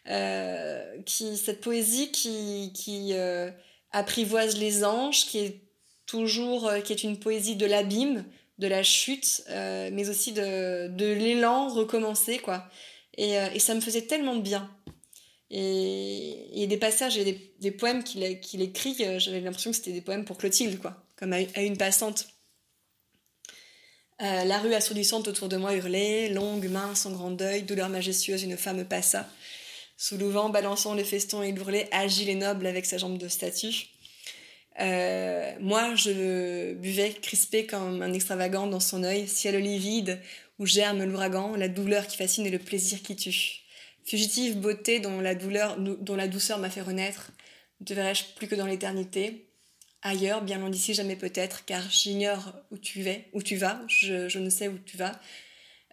Euh, qui, cette poésie qui, qui euh, apprivoise les anges, qui est toujours, euh, qui est une poésie de l'abîme, de la chute, mais aussi de, de l'élan recommencé, quoi. Et, et, ça me faisait tellement bien. Et il y a des passages et des, poèmes qu'il écrit, euh, j'avais l'impression que c'était des poèmes pour Clotilde, quoi, comme à, une passante. Euh, la rue assourdissante autour de moi hurlait, longue, mince, en grand deuil, douleur majestueuse, une femme passa. Sous le vent, balançant le feston, il hurlait, agile et noble avec sa jambe de statue. Euh, moi, je buvais crispé comme un extravagant dans son œil, ciel livide, où germe l'ouragan, la douleur qui fascine et le plaisir qui tue. Fugitive beauté dont la, douleur, dont la douceur m'a fait renaître, ne te verrai-je plus que dans l'éternité? Ailleurs, bien loin d'ici, jamais peut-être, car j'ignore où tu vas, où tu vas, je, ne sais où tu vas.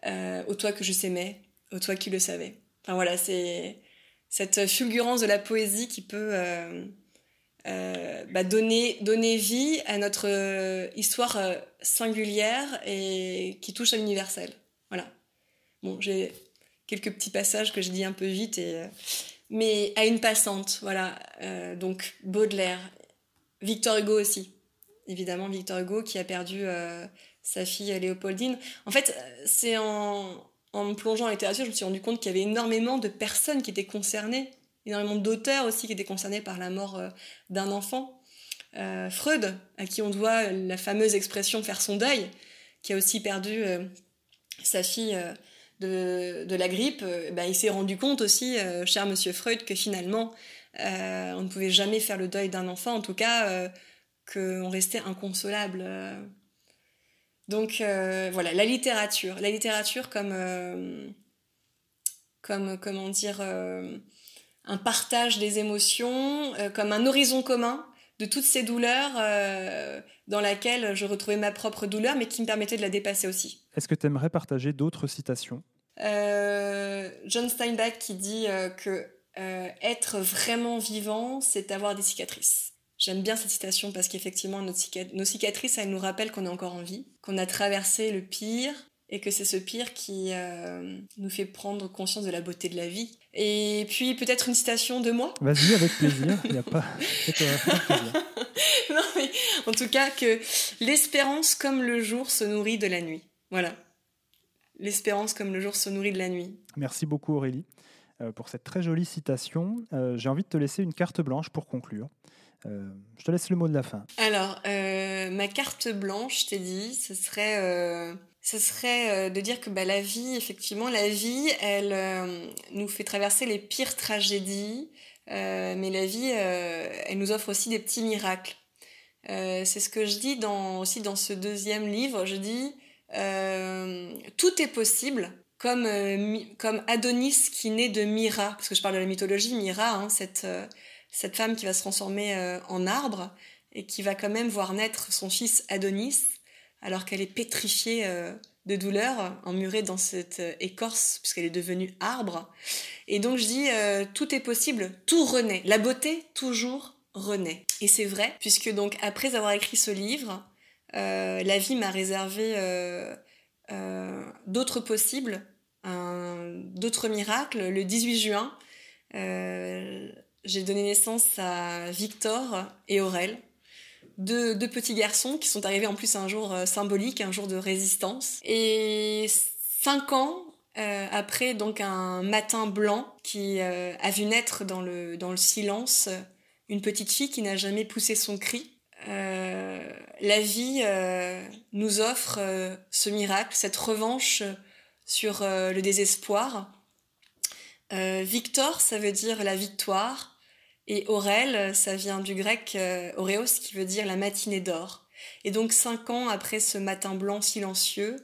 Euh, au toi que je s'aimais, au toi qui le savais. Enfin voilà, c'est cette fulgurance de la poésie qui peut euh, euh, bah, donner, donner vie à notre histoire singulière et qui touche à l'universel. Voilà. Bon, j'ai quelques petits passages que je dis un peu vite, et, euh, mais à une passante, voilà. Euh, donc Baudelaire, Victor Hugo aussi, évidemment Victor Hugo qui a perdu euh, sa fille Léopoldine. En fait, c'est en, en me plongeant en littérature, je me suis rendu compte qu'il y avait énormément de personnes qui étaient concernées, énormément d'auteurs aussi qui étaient concernés par la mort d'un enfant. Freud, à qui on doit la fameuse expression faire son deuil, qui a aussi perdu sa fille de, la grippe, ben, il s'est rendu compte aussi, cher monsieur Freud, que finalement, on ne pouvait jamais faire le deuil d'un enfant, en tout cas, qu'on restait inconsolable. Donc voilà, la littérature. La littérature comme, comme comment dire, un partage des émotions, comme un horizon commun de toutes ces douleurs euh, dans laquelle je retrouvais ma propre douleur, mais qui me permettait de la dépasser aussi. Est-ce que tu aimerais partager d'autres citations? Euh, John Steinbeck qui dit euh, que être vraiment vivant, c'est avoir des cicatrices. J'aime bien cette citation parce qu'effectivement, nos cicatrices, elles nous rappellent qu'on est encore en vie, qu'on a traversé le pire, et que c'est ce pire qui euh, nous fait prendre conscience de la beauté de la vie. Et puis peut-être une citation de moi. Vas-y, avec plaisir. <laughs> Il n'y a pas. <laughs> non, mais en tout cas, que l'espérance comme le jour se nourrit de la nuit. Voilà. L'espérance comme le jour se nourrit de la nuit. Merci beaucoup Aurélie euh, pour cette très jolie citation. Euh, j'ai envie de te laisser une carte blanche pour conclure. je te laisse le mot de la fin. Alors, ma carte blanche, je t'ai dit, ce serait ce serait euh, de dire que bah, la vie, effectivement, la vie, elle euh, nous fait traverser les pires tragédies, euh, mais la vie, elle nous offre aussi des petits miracles. c'est ce que je dis dans, aussi dans ce deuxième livre. Je dis, tout est possible, comme, comme Adonis qui naît de Mira, parce que je parle de la mythologie, Mira, hein, cette, cette femme qui va se transformer en arbre et qui va quand même voir naître son fils Adonis alors qu'elle est pétrifiée euh, de douleur, emmurée dans cette euh, écorce, puisqu'elle est devenue arbre. Et donc je dis, euh, tout est possible, tout renaît. La beauté, toujours renaît. Et c'est vrai, puisque donc après avoir écrit ce livre, la vie m'a réservé d'autres possibles, d'autres miracles. Le 18 juin, j'ai donné naissance à Victor et Aurel, deux, petits garçons qui sont arrivés en plus un jour euh, symbolique, un jour de résistance. Et cinq ans euh, après donc un matin blanc qui euh, a vu naître dans le, dans le silence une petite fille qui n'a jamais poussé son cri. la vie nous offre ce miracle, cette revanche sur le désespoir. Victor, ça veut dire la victoire. Et Aurel, ça vient du grec euh, auréos qui veut dire la matinée d'or. Et donc cinq ans après ce matin blanc silencieux,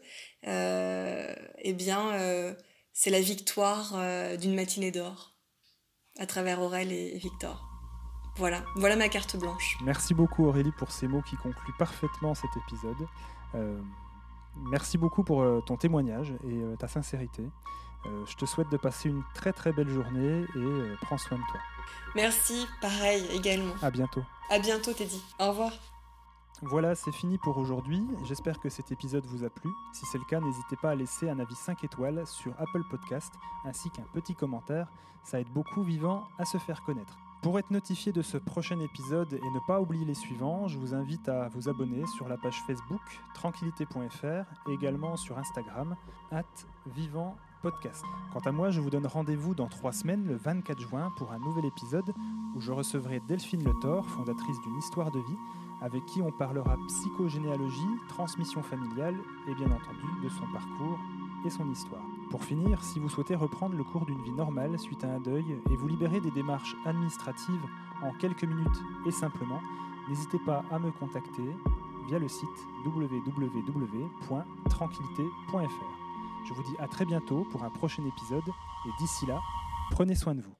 euh, eh bien, euh, c'est la victoire euh, d'une matinée d'or à travers Aurel et, Victor. Voilà, voilà ma carte blanche. Merci beaucoup Aurélie pour ces mots qui concluent parfaitement cet épisode. merci beaucoup pour ton témoignage et ta sincérité. Euh, je te souhaite de passer une très très belle journée et euh, prends soin de toi. Merci, pareil également. À bientôt. À bientôt Teddy. Au revoir. Voilà, c'est fini pour aujourd'hui. J'espère que cet épisode vous a plu. Si c'est le cas, n'hésitez pas à laisser un avis 5 étoiles sur Apple Podcast ainsi qu'un petit commentaire. Ça aide beaucoup Vivant à se faire connaître. Pour être notifié de ce prochain épisode et ne pas oublier les suivants, je vous invite à vous abonner sur la page Facebook tranquillité.fr et également sur Instagram at vivant Quant à moi, je vous donne rendez-vous dans trois semaines, le 24 juin, pour un nouvel épisode où je recevrai Delphine Le Thor, fondatrice d'une histoire de vie, avec qui on parlera psychogénéalogie, transmission familiale et bien entendu de son parcours et son histoire. Pour finir, si vous souhaitez reprendre le cours d'une vie normale suite à un deuil et vous libérer des démarches administratives en quelques minutes et simplement, n'hésitez pas à me contacter via le site www.tranquillité.fr. Je vous dis à très bientôt pour un prochain épisode et d'ici là, prenez soin de vous.